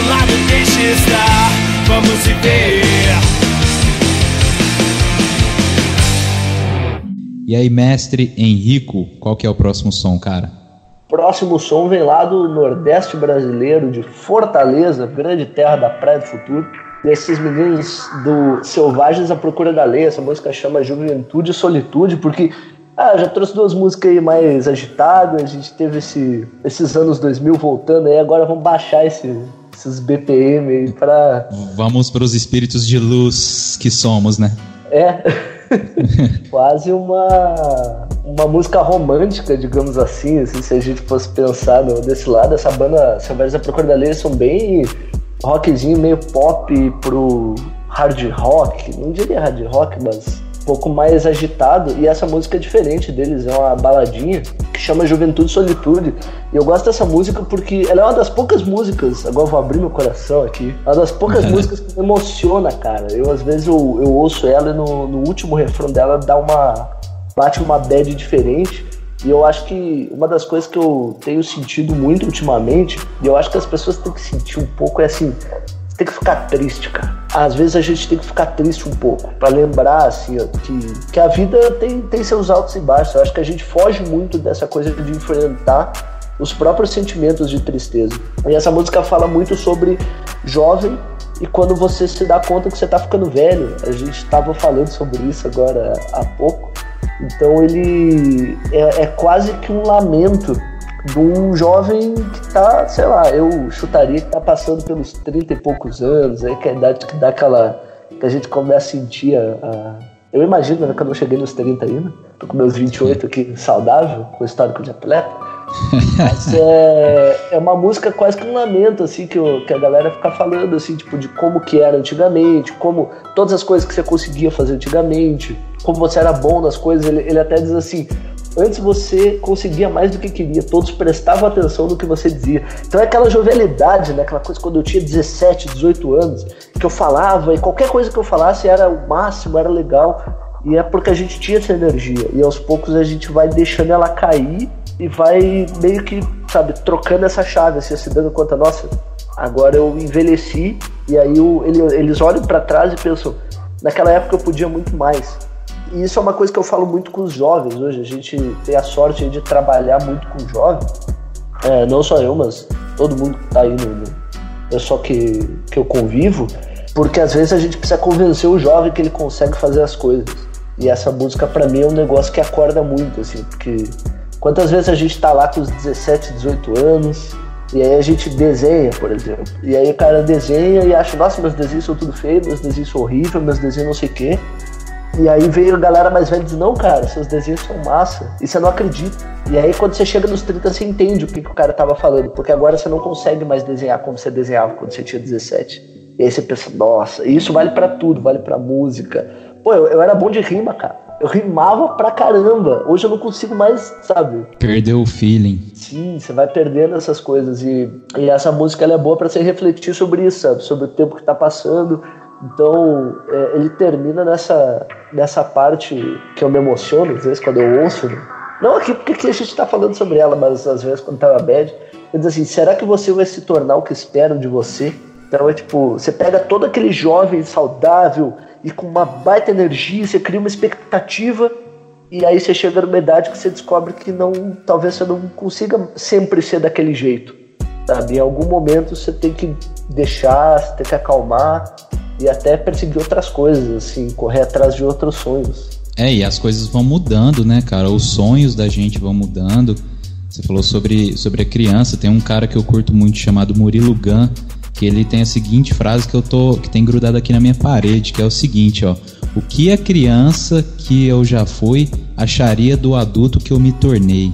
Lado, deixe estar. Vamos viver. E aí, mestre Henrico, qual que é o próximo som, cara? Próximo som vem lá do Nordeste brasileiro, de Fortaleza, grande terra da Praia do Futuro. E esses meninos do Selvagens à Procura da Lei, essa música chama Juventude e Solitude, porque ah, já trouxe duas músicas aí mais agitadas, a gente teve esse, esses anos 2000 voltando aí, agora vamos baixar esse, esses BPM aí pra... Vamos para os espíritos de luz que somos, né? É... *laughs* Quase uma, uma música romântica, digamos assim, assim, se a gente fosse pensar no, desse lado. Essa banda, Selvagens da Procura da Lei, são bem rockzinho, meio pop pro hard rock. Não diria hard rock, mas um pouco mais agitado. E essa música é diferente deles, é uma baladinha que chama Juventude e Solitude. E eu gosto dessa música porque ela é uma das poucas músicas, agora vou abrir meu coração aqui, é uma das poucas *laughs* músicas que me emociona, cara. Eu às vezes eu, eu ouço ela e no, no último refrão dela dá uma. bate uma bad diferente. E eu acho que uma das coisas que eu tenho sentido muito ultimamente, e eu acho que as pessoas têm que sentir um pouco, é assim, tem que ficar triste, cara. Às vezes a gente tem que ficar triste um pouco, para lembrar, assim, ó, que, que a vida tem, tem seus altos e baixos. Eu acho que a gente foge muito dessa coisa de enfrentar os próprios sentimentos de tristeza. E essa música fala muito sobre jovem e quando você se dá conta que você tá ficando velho. A gente estava falando sobre isso agora há pouco. Então ele é, é quase que um lamento de um jovem que tá, sei lá, eu chutaria que tá passando pelos 30 e poucos anos, aí que é a idade que dá aquela. que a gente começa a sentir a. a... eu imagino, né, que eu não cheguei nos 30 ainda, tô com meus 28 aqui saudável, com histórico de atleta. Mas *laughs* é, é uma música quase que um lamento, assim, que, eu, que a galera fica falando, assim, tipo, de como que era antigamente, como todas as coisas que você conseguia fazer antigamente, como você era bom nas coisas. Ele, ele até diz assim: Antes você conseguia mais do que queria, todos prestavam atenção no que você dizia. Então é aquela jovialidade, né? aquela coisa quando eu tinha 17, 18 anos, que eu falava e qualquer coisa que eu falasse era o máximo, era legal. E é porque a gente tinha essa energia. E aos poucos a gente vai deixando ela cair e vai meio que, sabe, trocando essa chave, assim, se dando conta, nossa, agora eu envelheci. E aí eu, ele, eles olham para trás e pensam, naquela época eu podia muito mais e isso é uma coisa que eu falo muito com os jovens hoje. A gente tem a sorte de trabalhar muito com jovens. É, não só eu, mas todo mundo que tá aí no, no pessoal que, que eu convivo. Porque às vezes a gente precisa convencer o jovem que ele consegue fazer as coisas. E essa música para mim é um negócio que acorda muito, assim, porque quantas vezes a gente tá lá com os 17, 18 anos, e aí a gente desenha, por exemplo. E aí o cara desenha e acha, nossa, meus desenhos são tudo feio, meus desenhos são horríveis, meus desenhos não sei o quê. E aí veio a galera mais velha e diz, não, cara, seus desenhos são massa. E você não acredita. E aí quando você chega nos 30, você entende o que, que o cara tava falando. Porque agora você não consegue mais desenhar como você desenhava quando você tinha 17. E aí você pensa, nossa, e isso vale para tudo, vale para música. Pô, eu, eu era bom de rima, cara. Eu rimava pra caramba. Hoje eu não consigo mais, sabe? Perdeu o feeling. Sim, você vai perdendo essas coisas. E, e essa música ela é boa para você refletir sobre isso, sabe? Sobre o tempo que tá passando então, é, ele termina nessa, nessa parte que eu me emociono, às vezes, quando eu ouço. Né? Não aqui porque aqui a gente está falando sobre ela, mas às vezes quando tava bad, ele diz assim: será que você vai se tornar o que esperam de você? Então é tipo, você pega todo aquele jovem saudável e com uma baita energia, você cria uma expectativa e aí você chega numa idade que você descobre que não, talvez você não consiga sempre ser daquele jeito, sabe? Em algum momento você tem que deixar, você tem que acalmar e até perseguir outras coisas, assim, correr atrás de outros sonhos. É, e as coisas vão mudando, né, cara? Os sonhos da gente vão mudando. Você falou sobre, sobre a criança, tem um cara que eu curto muito chamado Murilo Gun, que ele tem a seguinte frase que eu tô que tem grudado aqui na minha parede, que é o seguinte, ó: O que a criança que eu já fui acharia do adulto que eu me tornei?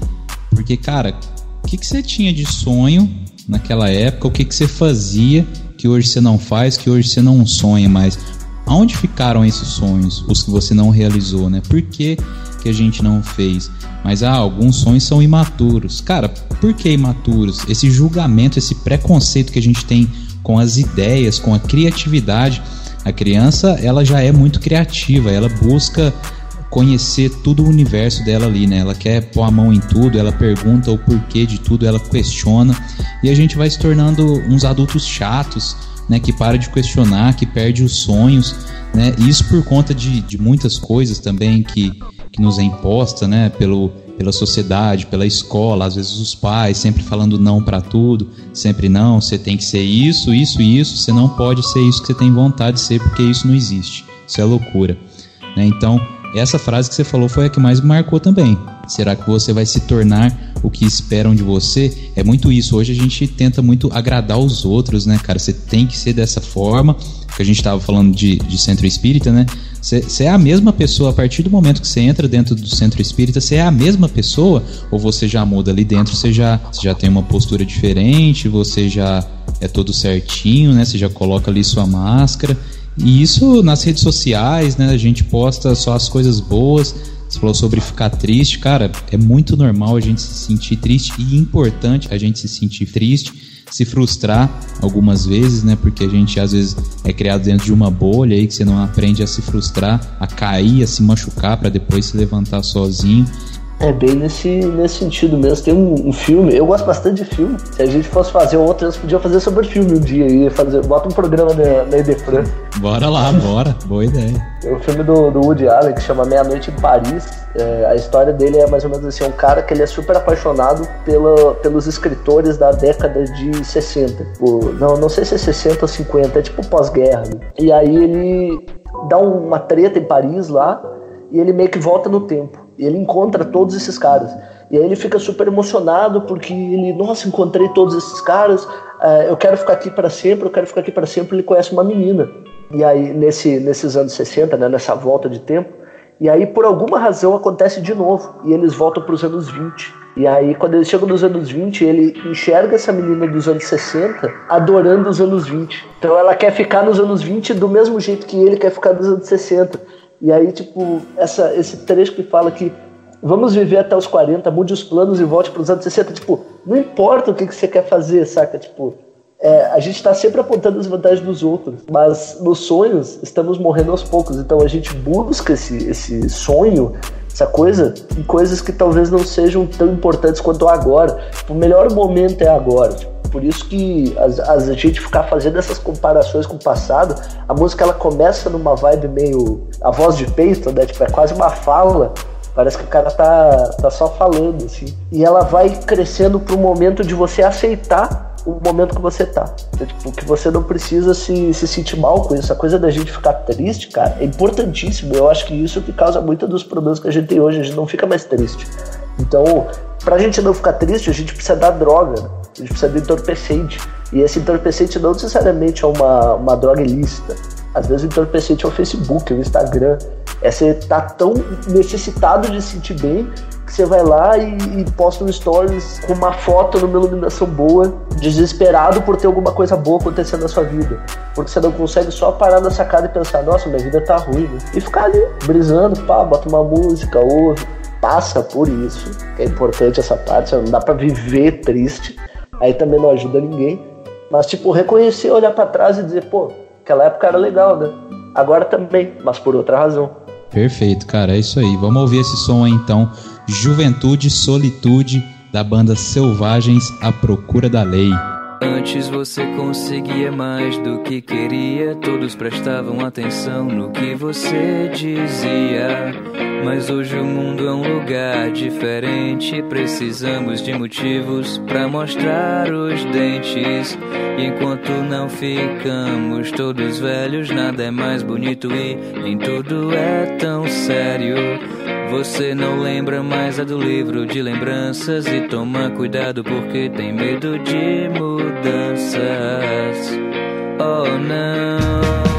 Porque, cara, o que, que você tinha de sonho naquela época? O que, que você fazia que hoje você não faz, que hoje você não sonha mais. Aonde ficaram esses sonhos, os que você não realizou, né? Por que, que a gente não fez? Mas ah, alguns sonhos são imaturos. Cara, por que imaturos? Esse julgamento, esse preconceito que a gente tem com as ideias, com a criatividade. A criança, ela já é muito criativa, ela busca conhecer todo o universo dela ali, né? Ela quer pôr a mão em tudo, ela pergunta o porquê de tudo, ela questiona. E a gente vai se tornando uns adultos chatos, né? Que para de questionar, que perde os sonhos, né? Isso por conta de, de muitas coisas também que, que nos é imposta, né? Pelo, pela sociedade, pela escola, às vezes os pais sempre falando não para tudo, sempre não, você tem que ser isso, isso isso, você não pode ser isso que você tem vontade de ser porque isso não existe. Isso é loucura. Né? Então, essa frase que você falou foi a que mais me marcou também. Será que você vai se tornar o que esperam de você? É muito isso. Hoje a gente tenta muito agradar os outros, né, cara? Você tem que ser dessa forma. Que a gente estava falando de, de centro espírita, né? Você é a mesma pessoa a partir do momento que você entra dentro do centro espírita, você é a mesma pessoa ou você já muda ali dentro, você já, já tem uma postura diferente, você já é todo certinho, né? Você já coloca ali sua máscara. E isso nas redes sociais, né? A gente posta só as coisas boas. Você falou sobre ficar triste, cara. É muito normal a gente se sentir triste e importante a gente se sentir triste, se frustrar algumas vezes, né? Porque a gente às vezes é criado dentro de uma bolha aí que você não aprende a se frustrar, a cair, a se machucar para depois se levantar sozinho. É bem nesse, nesse sentido mesmo. Tem um, um, filme, eu gosto bastante de filme. Se a gente fosse fazer outro, nós podíamos fazer sobre filme um dia. Ia fazer, bota um programa na, na Idefran. Bora lá, bora. Boa ideia. É o filme do, do Woody Allen que chama Meia Noite em Paris. É, a história dele é mais ou menos assim: é um cara que ele é super apaixonado pela, pelos escritores da década de 60. Tipo, não, não sei se é 60 ou 50, é tipo pós-guerra. Né? E aí ele dá uma treta em Paris lá e ele meio que volta no tempo. Ele encontra todos esses caras. E aí ele fica super emocionado porque ele, nossa, encontrei todos esses caras, uh, eu quero ficar aqui para sempre, eu quero ficar aqui para sempre. Ele conhece uma menina. E aí, nesse, nesses anos 60, né, nessa volta de tempo, e aí, por alguma razão, acontece de novo. E eles voltam para os anos 20. E aí, quando eles chegam nos anos 20, ele enxerga essa menina dos anos 60 adorando os anos 20. Então ela quer ficar nos anos 20 do mesmo jeito que ele quer ficar nos anos 60. E aí, tipo, essa, esse trecho que fala que vamos viver até os 40, mude os planos e volte para os anos 60. Tipo, não importa o que, que você quer fazer, saca? Tipo, é, a gente está sempre apontando as vantagens dos outros, mas nos sonhos estamos morrendo aos poucos. Então a gente busca esse, esse sonho, essa coisa, em coisas que talvez não sejam tão importantes quanto agora. Tipo, o melhor momento é agora. Tipo, por isso que as, a gente ficar fazendo essas comparações com o passado, a música ela começa numa vibe meio. a voz de peito, né? Tipo, é quase uma fala. Parece que o cara tá, tá só falando, assim. E ela vai crescendo pro momento de você aceitar o momento que você tá. É, tipo, que você não precisa se, se sentir mal com isso. A coisa da gente ficar triste, cara, é importantíssimo. Eu acho que isso é que causa muito dos problemas que a gente tem hoje. A gente não fica mais triste. Então, pra gente não ficar triste, a gente precisa dar droga. Né? A gente precisa de entorpecente. E esse entorpecente não necessariamente é uma, uma droga ilícita. Às vezes o entorpecente é o Facebook, é o Instagram. É você tá tão necessitado de se sentir bem que você vai lá e, e, posta um stories com uma foto numa iluminação boa, desesperado por ter alguma coisa boa acontecendo na sua vida. Porque você não consegue só parar na sacada e pensar, nossa, minha vida tá ruim, né? E ficar ali, brisando, pá, bota uma música, ouve, passa por isso. É importante essa parte, não dá para viver triste aí também não ajuda ninguém. Mas, tipo, reconhecer, olhar para trás e dizer, pô, aquela época era legal, né? Agora também, mas por outra razão. Perfeito, cara, é isso aí. Vamos ouvir esse som aí então. Juventude, Solitude, da banda Selvagens à Procura da Lei. Antes você conseguia mais do que queria, todos prestavam atenção no que você dizia. Mas hoje o mundo é um lugar diferente, precisamos de motivos para mostrar os dentes. E enquanto não ficamos todos velhos, nada é mais bonito e nem tudo é tão sério. Você não lembra mais a do livro de lembranças e toma cuidado porque tem medo de mudanças. Oh não.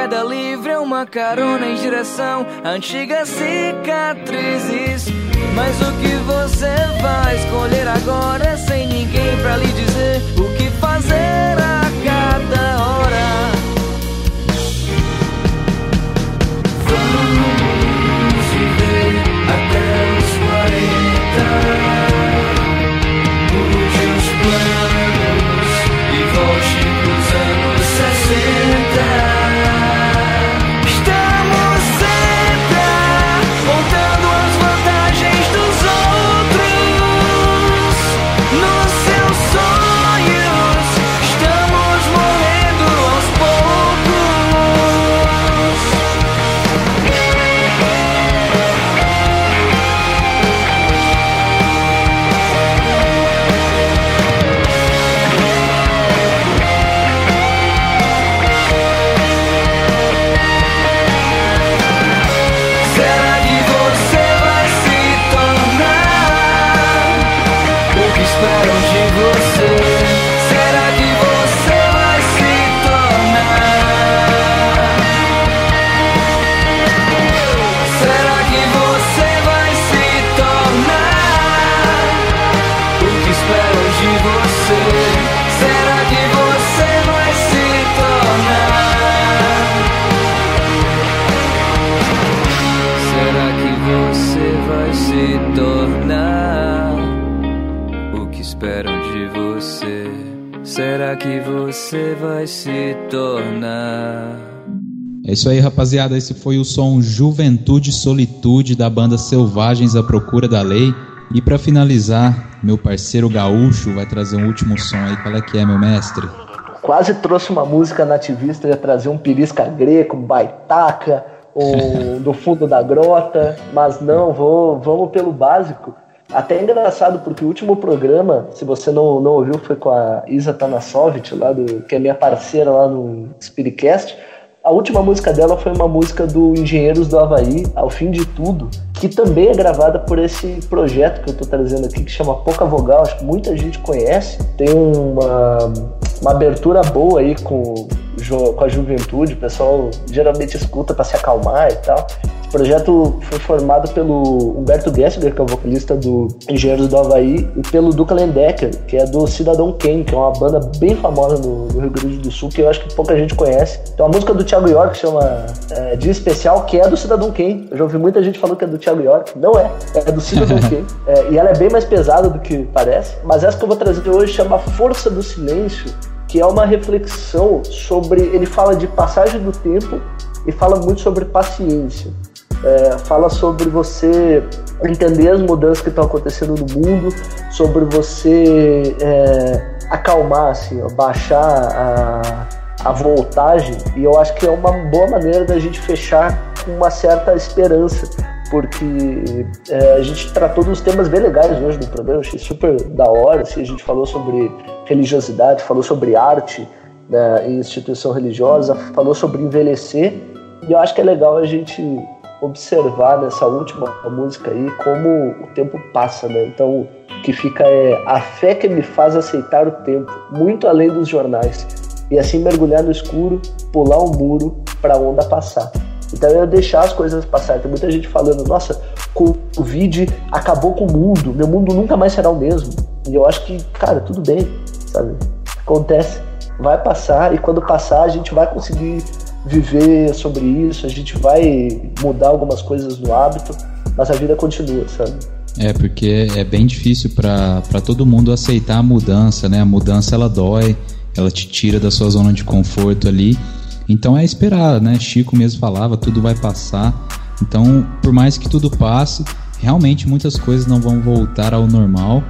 Queda livre, é uma carona em direção a antigas cicatrizes. Mas o que você vai escolher agora, sem ninguém pra lhe dizer o que fazer a cada hora? Rapaziada. Esse foi o som Juventude e Solitude da banda Selvagens à Procura da Lei. E pra finalizar, meu parceiro gaúcho vai trazer um último som aí. Qual é que é, meu mestre? Quase trouxe uma música nativista, ia trazer um pirisca greco, um baitaca, um *laughs* do fundo da grota, mas não, vou, vamos pelo básico. Até é engraçado, porque o último programa, se você não, não ouviu, foi com a Isa Tanasovic, lá do, que é minha parceira lá no Spiritcast. A última música dela foi uma música do Engenheiros do Havaí, Ao Fim de Tudo, que também é gravada por esse projeto que eu tô trazendo aqui, que chama Pouca Vogal, acho que muita gente conhece. Tem uma, uma abertura boa aí com, com a juventude, o pessoal geralmente escuta para se acalmar e tal. Esse projeto foi formado pelo Humberto Gessinger, que é o vocalista do Engenheiros do Havaí, e pelo Duca Lendecker, que é do Cidadão Kane, que é uma banda bem famosa no, no Rio Grande do Sul, que eu acho que pouca gente conhece. Tem uma música do Thiago York que chama é, Dia Especial, que é do Cidadão Kane. Eu já ouvi muita gente falando que é do Thiago York. Não é, é do Cidadão *laughs* Kane. É, e ela é bem mais pesada do que parece. Mas essa que eu vou trazer hoje chama Força do Silêncio, que é uma reflexão sobre. Ele fala de passagem do tempo e fala muito sobre paciência. É, fala sobre você entender as mudanças que estão acontecendo no mundo, sobre você é, acalmar, assim, baixar a, a voltagem. E eu acho que é uma boa maneira da gente fechar com uma certa esperança, porque é, a gente tratou dos temas bem legais hoje no programa, achei super da hora. Assim, a gente falou sobre religiosidade, falou sobre arte né, em instituição religiosa, falou sobre envelhecer. E eu acho que é legal a gente observar nessa última música aí como o tempo passa, né? Então, o que fica é a fé que me faz aceitar o tempo, muito além dos jornais, e assim mergulhar no escuro, pular um muro para a onda passar. Então eu deixar as coisas passarem. Tem muita gente falando, nossa, Covid acabou com o mundo, meu mundo nunca mais será o mesmo. E eu acho que, cara, tudo bem, sabe? Acontece, vai passar e quando passar a gente vai conseguir viver sobre isso, a gente vai mudar algumas coisas no hábito, mas a vida continua, sabe? É, porque é bem difícil para todo mundo aceitar a mudança, né? A mudança ela dói, ela te tira da sua zona de conforto ali. Então é esperar, né? Chico mesmo falava, tudo vai passar. Então, por mais que tudo passe, realmente muitas coisas não vão voltar ao normal.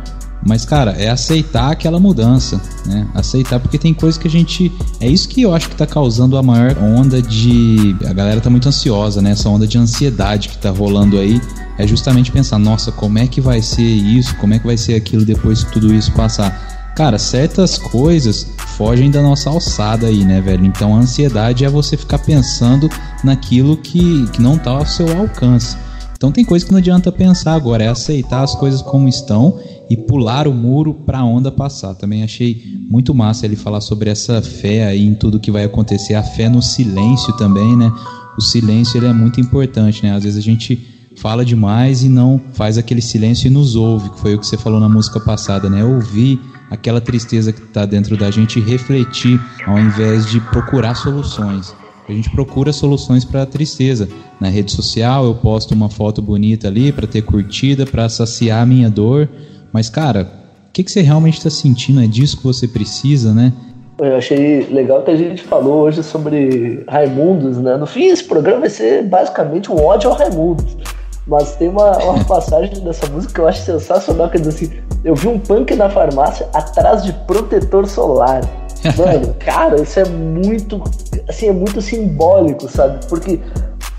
Mas, cara, é aceitar aquela mudança, né? Aceitar, porque tem coisas que a gente. É isso que eu acho que tá causando a maior onda de. A galera tá muito ansiosa, né? Essa onda de ansiedade que tá rolando aí. É justamente pensar, nossa, como é que vai ser isso? Como é que vai ser aquilo depois que tudo isso passar? Cara, certas coisas fogem da nossa alçada aí, né, velho? Então a ansiedade é você ficar pensando naquilo que, que não tá ao seu alcance. Então tem coisa que não adianta pensar agora, é aceitar as coisas como estão e pular o muro para a onda passar. Também achei muito massa ele falar sobre essa fé aí em tudo que vai acontecer, a fé no silêncio também, né? O silêncio ele é muito importante, né? Às vezes a gente fala demais e não faz aquele silêncio e nos ouve, que foi o que você falou na música passada, né? Ouvir aquela tristeza que está dentro da gente e refletir ao invés de procurar soluções. A gente procura soluções para a tristeza. Na rede social eu posto uma foto bonita ali para ter curtida, para saciar a minha dor. Mas, cara, o que, que você realmente está sentindo? É disso que você precisa, né? Eu achei legal que a gente falou hoje sobre Raimundos, né? No fim, esse programa vai ser basicamente um ódio ao Raimundos. Mas tem uma, uma *laughs* passagem dessa música que eu acho sensacional, que diz assim, eu vi um punk na farmácia atrás de protetor solar. Mano, cara, isso é muito, assim, é muito simbólico, sabe? Porque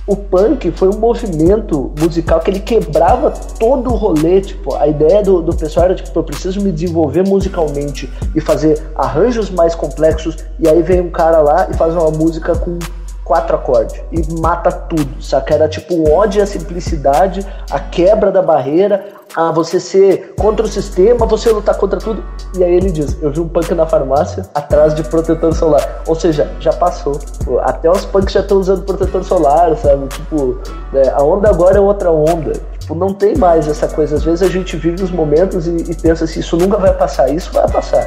o punk foi um movimento musical que ele quebrava todo o rolê, tipo, a ideia do, do pessoal era, tipo, eu preciso me desenvolver musicalmente e fazer arranjos mais complexos, e aí vem um cara lá e faz uma música com quatro acordes e mata tudo, saca? Era tipo um ódio à simplicidade, a quebra da barreira, a você ser contra o sistema, você lutar contra tudo. E aí ele diz: Eu vi um punk na farmácia atrás de protetor solar. Ou seja, já passou. Até os punks já estão usando protetor solar, sabe? Tipo, né, a onda agora é outra onda. Tipo, não tem mais essa coisa. Às vezes a gente vive os momentos e, e pensa assim: Isso nunca vai passar. Isso vai passar.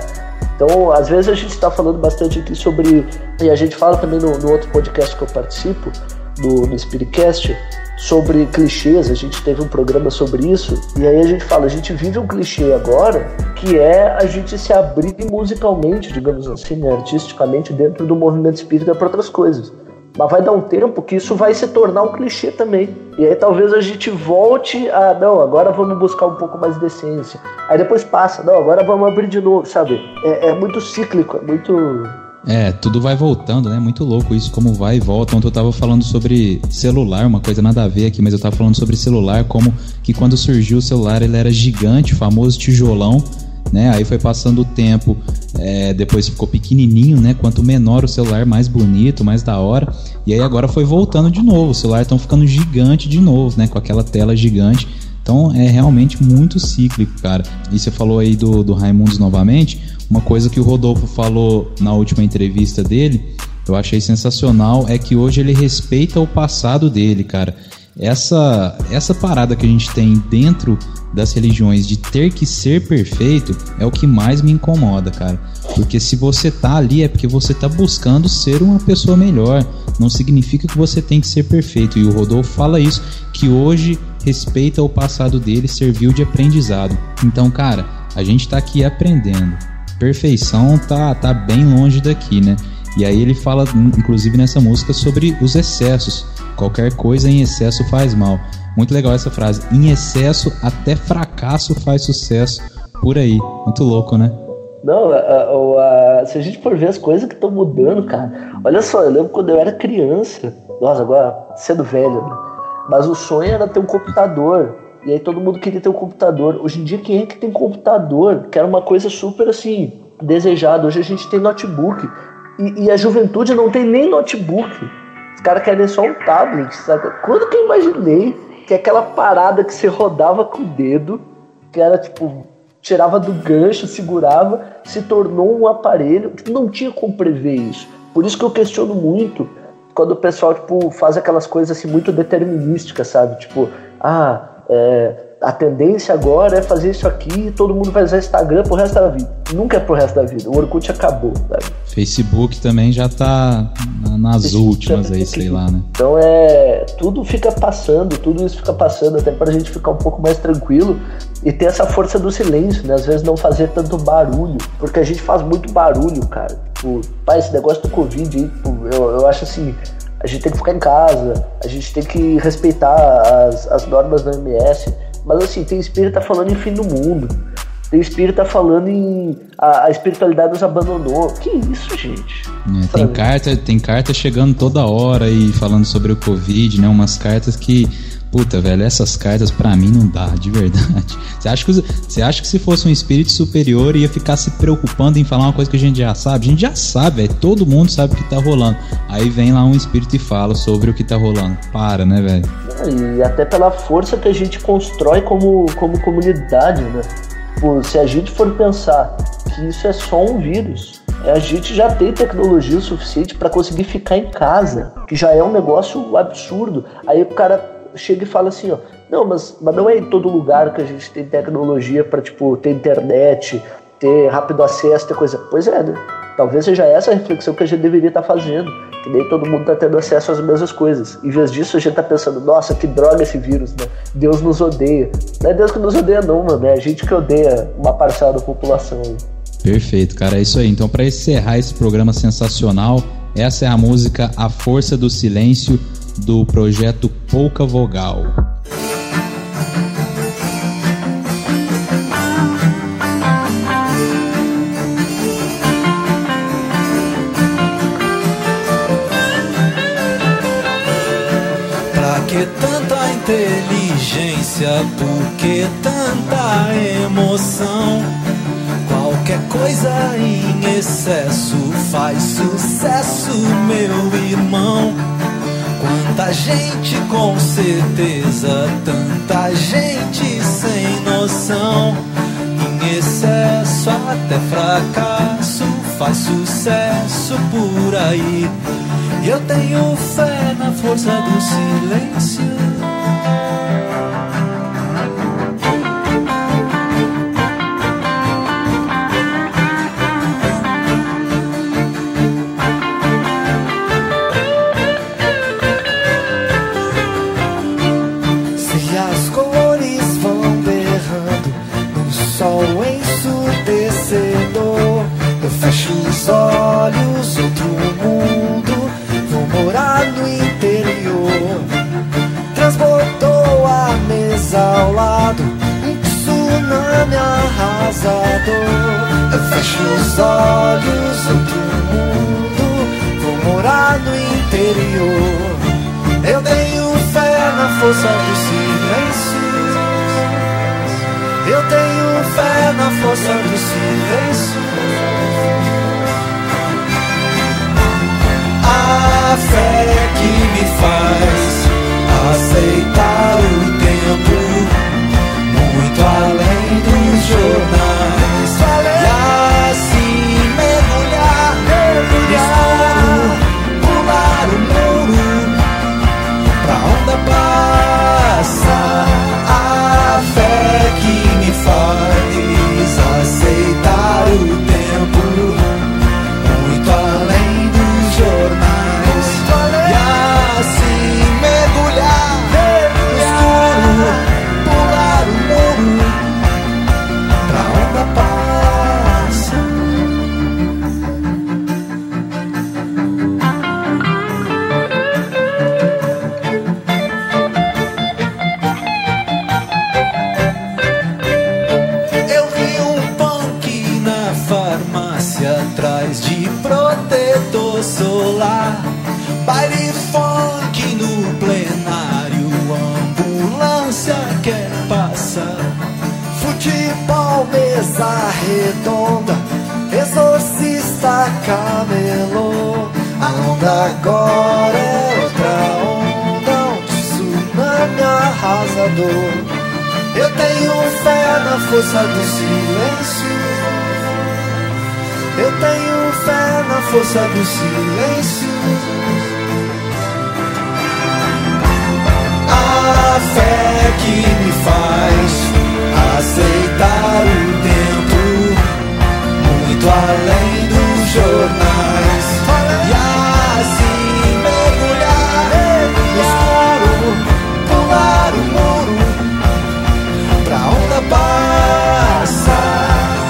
Então, às vezes a gente está falando bastante aqui sobre. E a gente fala também no, no outro podcast que eu participo, do, no Spiritcast, sobre clichês. A gente teve um programa sobre isso. E aí a gente fala: a gente vive um clichê agora, que é a gente se abrir musicalmente, digamos assim, né, artisticamente, dentro do movimento espírita para outras coisas. Mas vai dar um tempo que isso vai se tornar um clichê também. E aí talvez a gente volte a, não, agora vamos buscar um pouco mais de decência. Aí depois passa, não, agora vamos abrir de novo, sabe? É, é muito cíclico, é muito. É, tudo vai voltando, né? Muito louco isso, como vai e volta. Ontem eu tava falando sobre celular, uma coisa nada a ver aqui, mas eu tava falando sobre celular, como que quando surgiu o celular ele era gigante, famoso tijolão né? Aí foi passando o tempo, é, depois ficou pequenininho, né? Quanto menor o celular, mais bonito, mais da hora. E aí agora foi voltando de novo. O celular estão ficando gigante de novo, né? Com aquela tela gigante. Então é realmente muito cíclico, cara. E você falou aí do, do Raimundos novamente. Uma coisa que o Rodolfo falou na última entrevista dele, eu achei sensacional, é que hoje ele respeita o passado dele, cara. Essa, essa parada que a gente tem dentro das religiões de ter que ser perfeito é o que mais me incomoda, cara. Porque se você tá ali é porque você tá buscando ser uma pessoa melhor. Não significa que você tem que ser perfeito. E o Rodolfo fala isso, que hoje respeita o passado dele, serviu de aprendizado. Então, cara, a gente tá aqui aprendendo. Perfeição tá, tá bem longe daqui, né? E aí ele fala, inclusive nessa música, sobre os excessos. Qualquer coisa em excesso faz mal. Muito legal essa frase. Em excesso, até fracasso faz sucesso por aí. Muito louco, né? Não, a, a, a, se a gente for ver as coisas que estão mudando, cara. Olha só, eu lembro quando eu era criança. Nossa, agora sendo velho, né? Mas o sonho era ter um computador. E aí todo mundo queria ter um computador. Hoje em dia, quem é que tem computador? Que era uma coisa super assim, desejada. Hoje a gente tem notebook. E, e a juventude não tem nem notebook. Os caras querem só um tablet, sabe? Quando que eu imaginei que aquela parada que você rodava com o dedo, que era tipo, tirava do gancho, segurava, se tornou um aparelho. Tipo, não tinha como prever isso. Por isso que eu questiono muito quando o pessoal tipo, faz aquelas coisas assim muito determinísticas, sabe? Tipo, ah, é, a tendência agora é fazer isso aqui e todo mundo vai usar Instagram pro resto da vida. Nunca é pro resto da vida. O Orkut acabou, sabe? Facebook também já tá nas Facebook últimas aí, sei lá, né? Então é. Tudo fica passando, tudo isso fica passando, até pra gente ficar um pouco mais tranquilo e ter essa força do silêncio, né? Às vezes não fazer tanto barulho, porque a gente faz muito barulho, cara. Tipo, pai, esse negócio do Covid aí, tipo, eu, eu acho assim, a gente tem que ficar em casa, a gente tem que respeitar as, as normas da OMS. Mas assim, tem espírita falando em fim do mundo. Tem espírita falando em. A, a espiritualidade nos abandonou. Que isso, gente? É, tem, carta, tem carta chegando toda hora e falando sobre o Covid, né? Umas cartas que Puta, velho, essas cartas para mim não dá, de verdade. *laughs* Você acha, que, você acha que se fosse um espírito superior ia ficar se preocupando em falar uma coisa que a gente já sabe? A gente já sabe, velho. Todo mundo sabe o que tá rolando. Aí vem lá um espírito e fala sobre o que tá rolando. Para, né, velho? E até pela força que a gente constrói como, como comunidade, né? Tipo, se a gente for pensar que isso é só um vírus, a gente já tem tecnologia o suficiente para conseguir ficar em casa, que já é um negócio absurdo. Aí o cara chega e fala assim, ó, não, mas, mas não é em todo lugar que a gente tem tecnologia para tipo ter internet, ter rápido acesso, ter coisa. Pois é, né? Talvez seja essa a reflexão que a gente deveria estar tá fazendo, que nem todo mundo está tendo acesso às mesmas coisas. Em vez disso, a gente está pensando, nossa, que droga esse vírus, né? Deus nos odeia. Não é Deus que nos odeia, não, mano. É a gente que odeia uma parcela da população. Perfeito, cara. É isso aí. Então, para encerrar esse programa sensacional, essa é a música A Força do Silêncio do projeto Pouca Vogal. que tanta inteligência? Por que tanta emoção? Qualquer coisa em excesso faz sucesso, meu irmão. Quanta gente com certeza, tanta gente sem noção. Em excesso até fracasso faz sucesso por aí. E eu tenho fé na força do silêncio. Os olhos, outro mundo, vou morar no interior. Eu tenho fé na força do silêncio. Eu tenho fé na força do silêncio. a fé que me faz aceitar o tempo muito além dos jornais aceitar mesa redonda, exorcista camelô. A onda agora é outra onda, um tsunami arrasador. Eu tenho fé na força do silêncio. Eu tenho fé na força do silêncio. A fé que me faz aceitar o muito além dos jornais. E assim mergulhar escuro, pular o muro pra onda passa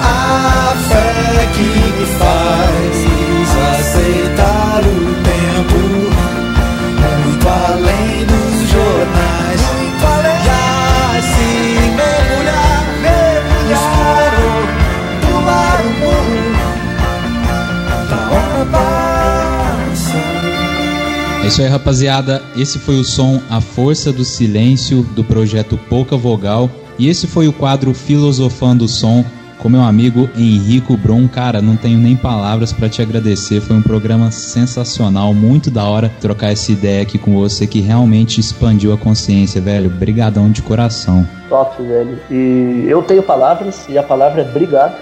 a fé que me faz aceitar o É isso aí, rapaziada. Esse foi o som A Força do Silêncio do projeto Pouca Vogal. E esse foi o quadro Filosofando o Som, com meu amigo Henrico Brum. Cara, não tenho nem palavras para te agradecer. Foi um programa sensacional, muito da hora trocar essa ideia aqui com você que realmente expandiu a consciência, velho. Brigadão de coração. Top, velho. E eu tenho palavras e a palavra é obrigado.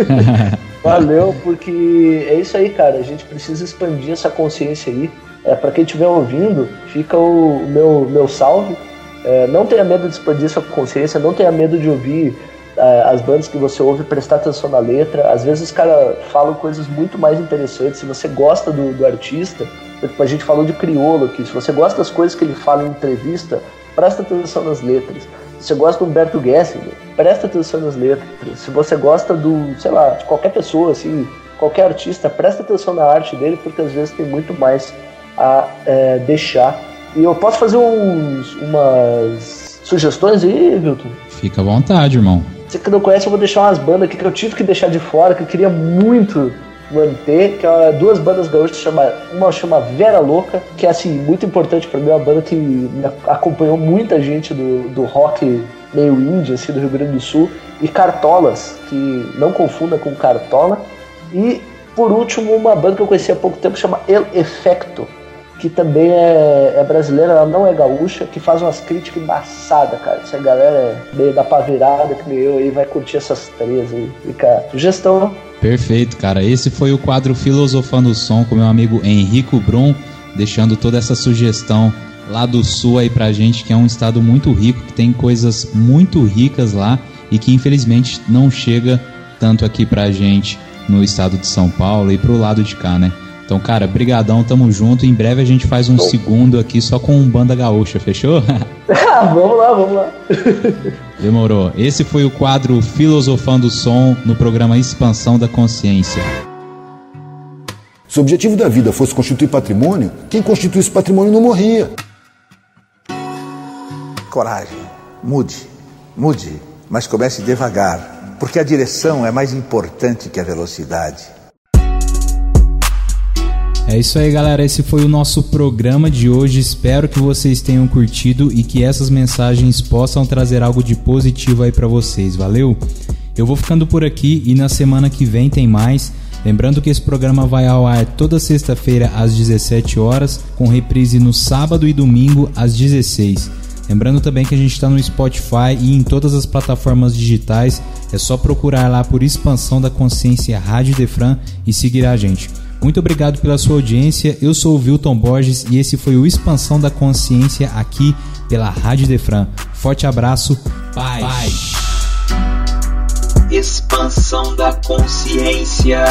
*laughs* Valeu, porque é isso aí, cara. A gente precisa expandir essa consciência aí. É, para quem estiver ouvindo, fica o meu, meu salve. É, não tenha medo de expandir sua consciência, não tenha medo de ouvir é, as bandas que você ouve, prestar atenção na letra. Às vezes os caras falam coisas muito mais interessantes. Se você gosta do, do artista, a gente falou de crioulo aqui, se você gosta das coisas que ele fala em entrevista, presta atenção nas letras. Se você gosta do Humberto Gessinger, presta atenção nas letras. Se você gosta do, sei lá, de qualquer pessoa, assim, qualquer artista, presta atenção na arte dele, porque às vezes tem muito mais a é, deixar. E eu posso fazer uns, umas sugestões aí, Vilton? Fica à vontade, irmão. Você que não conhece, eu vou deixar umas bandas aqui que eu tive que deixar de fora, que eu queria muito manter, que é duas bandas gaúchas, chama, uma chama Vera Louca, que é assim, muito importante para mim, é uma banda que acompanhou muita gente do, do rock meio índio, assim, do Rio Grande do Sul, e Cartolas, que não confunda com Cartola, e por último, uma banda que eu conheci há pouco tempo, chama El Efecto, que também é, é, brasileira, ela não é gaúcha, que faz umas críticas embaçadas, cara. Se a galera é meio da pavirada, que eu aí, vai curtir essas três aí. Fica sugestão. Perfeito, cara. Esse foi o quadro Filosofando o Som com meu amigo Henrico Brum, deixando toda essa sugestão lá do sul aí pra gente, que é um estado muito rico, que tem coisas muito ricas lá e que infelizmente não chega tanto aqui pra gente no estado de São Paulo e pro lado de cá, né? Então, cara, brigadão, tamo junto. Em breve a gente faz um Bom. segundo aqui só com um banda gaúcha, fechou? *laughs* Ah, vamos lá, vamos lá. Demorou. Esse foi o quadro Filosofando o Som no programa Expansão da Consciência. Se o objetivo da vida fosse constituir patrimônio, quem constituísse patrimônio não morria. Coragem. Mude. Mude. Mas comece devagar. Porque a direção é mais importante que a velocidade. É isso aí, galera. Esse foi o nosso programa de hoje. Espero que vocês tenham curtido e que essas mensagens possam trazer algo de positivo aí para vocês. Valeu? Eu vou ficando por aqui e na semana que vem tem mais. Lembrando que esse programa vai ao ar toda sexta-feira às 17 horas, com reprise no sábado e domingo às 16. Lembrando também que a gente está no Spotify e em todas as plataformas digitais. É só procurar lá por Expansão da Consciência Rádio Defran e seguir a gente. Muito obrigado pela sua audiência. Eu sou o Wilton Borges e esse foi o Expansão da Consciência aqui pela Rádio Defran. Forte abraço. Paz. Paz. Expansão da consciência.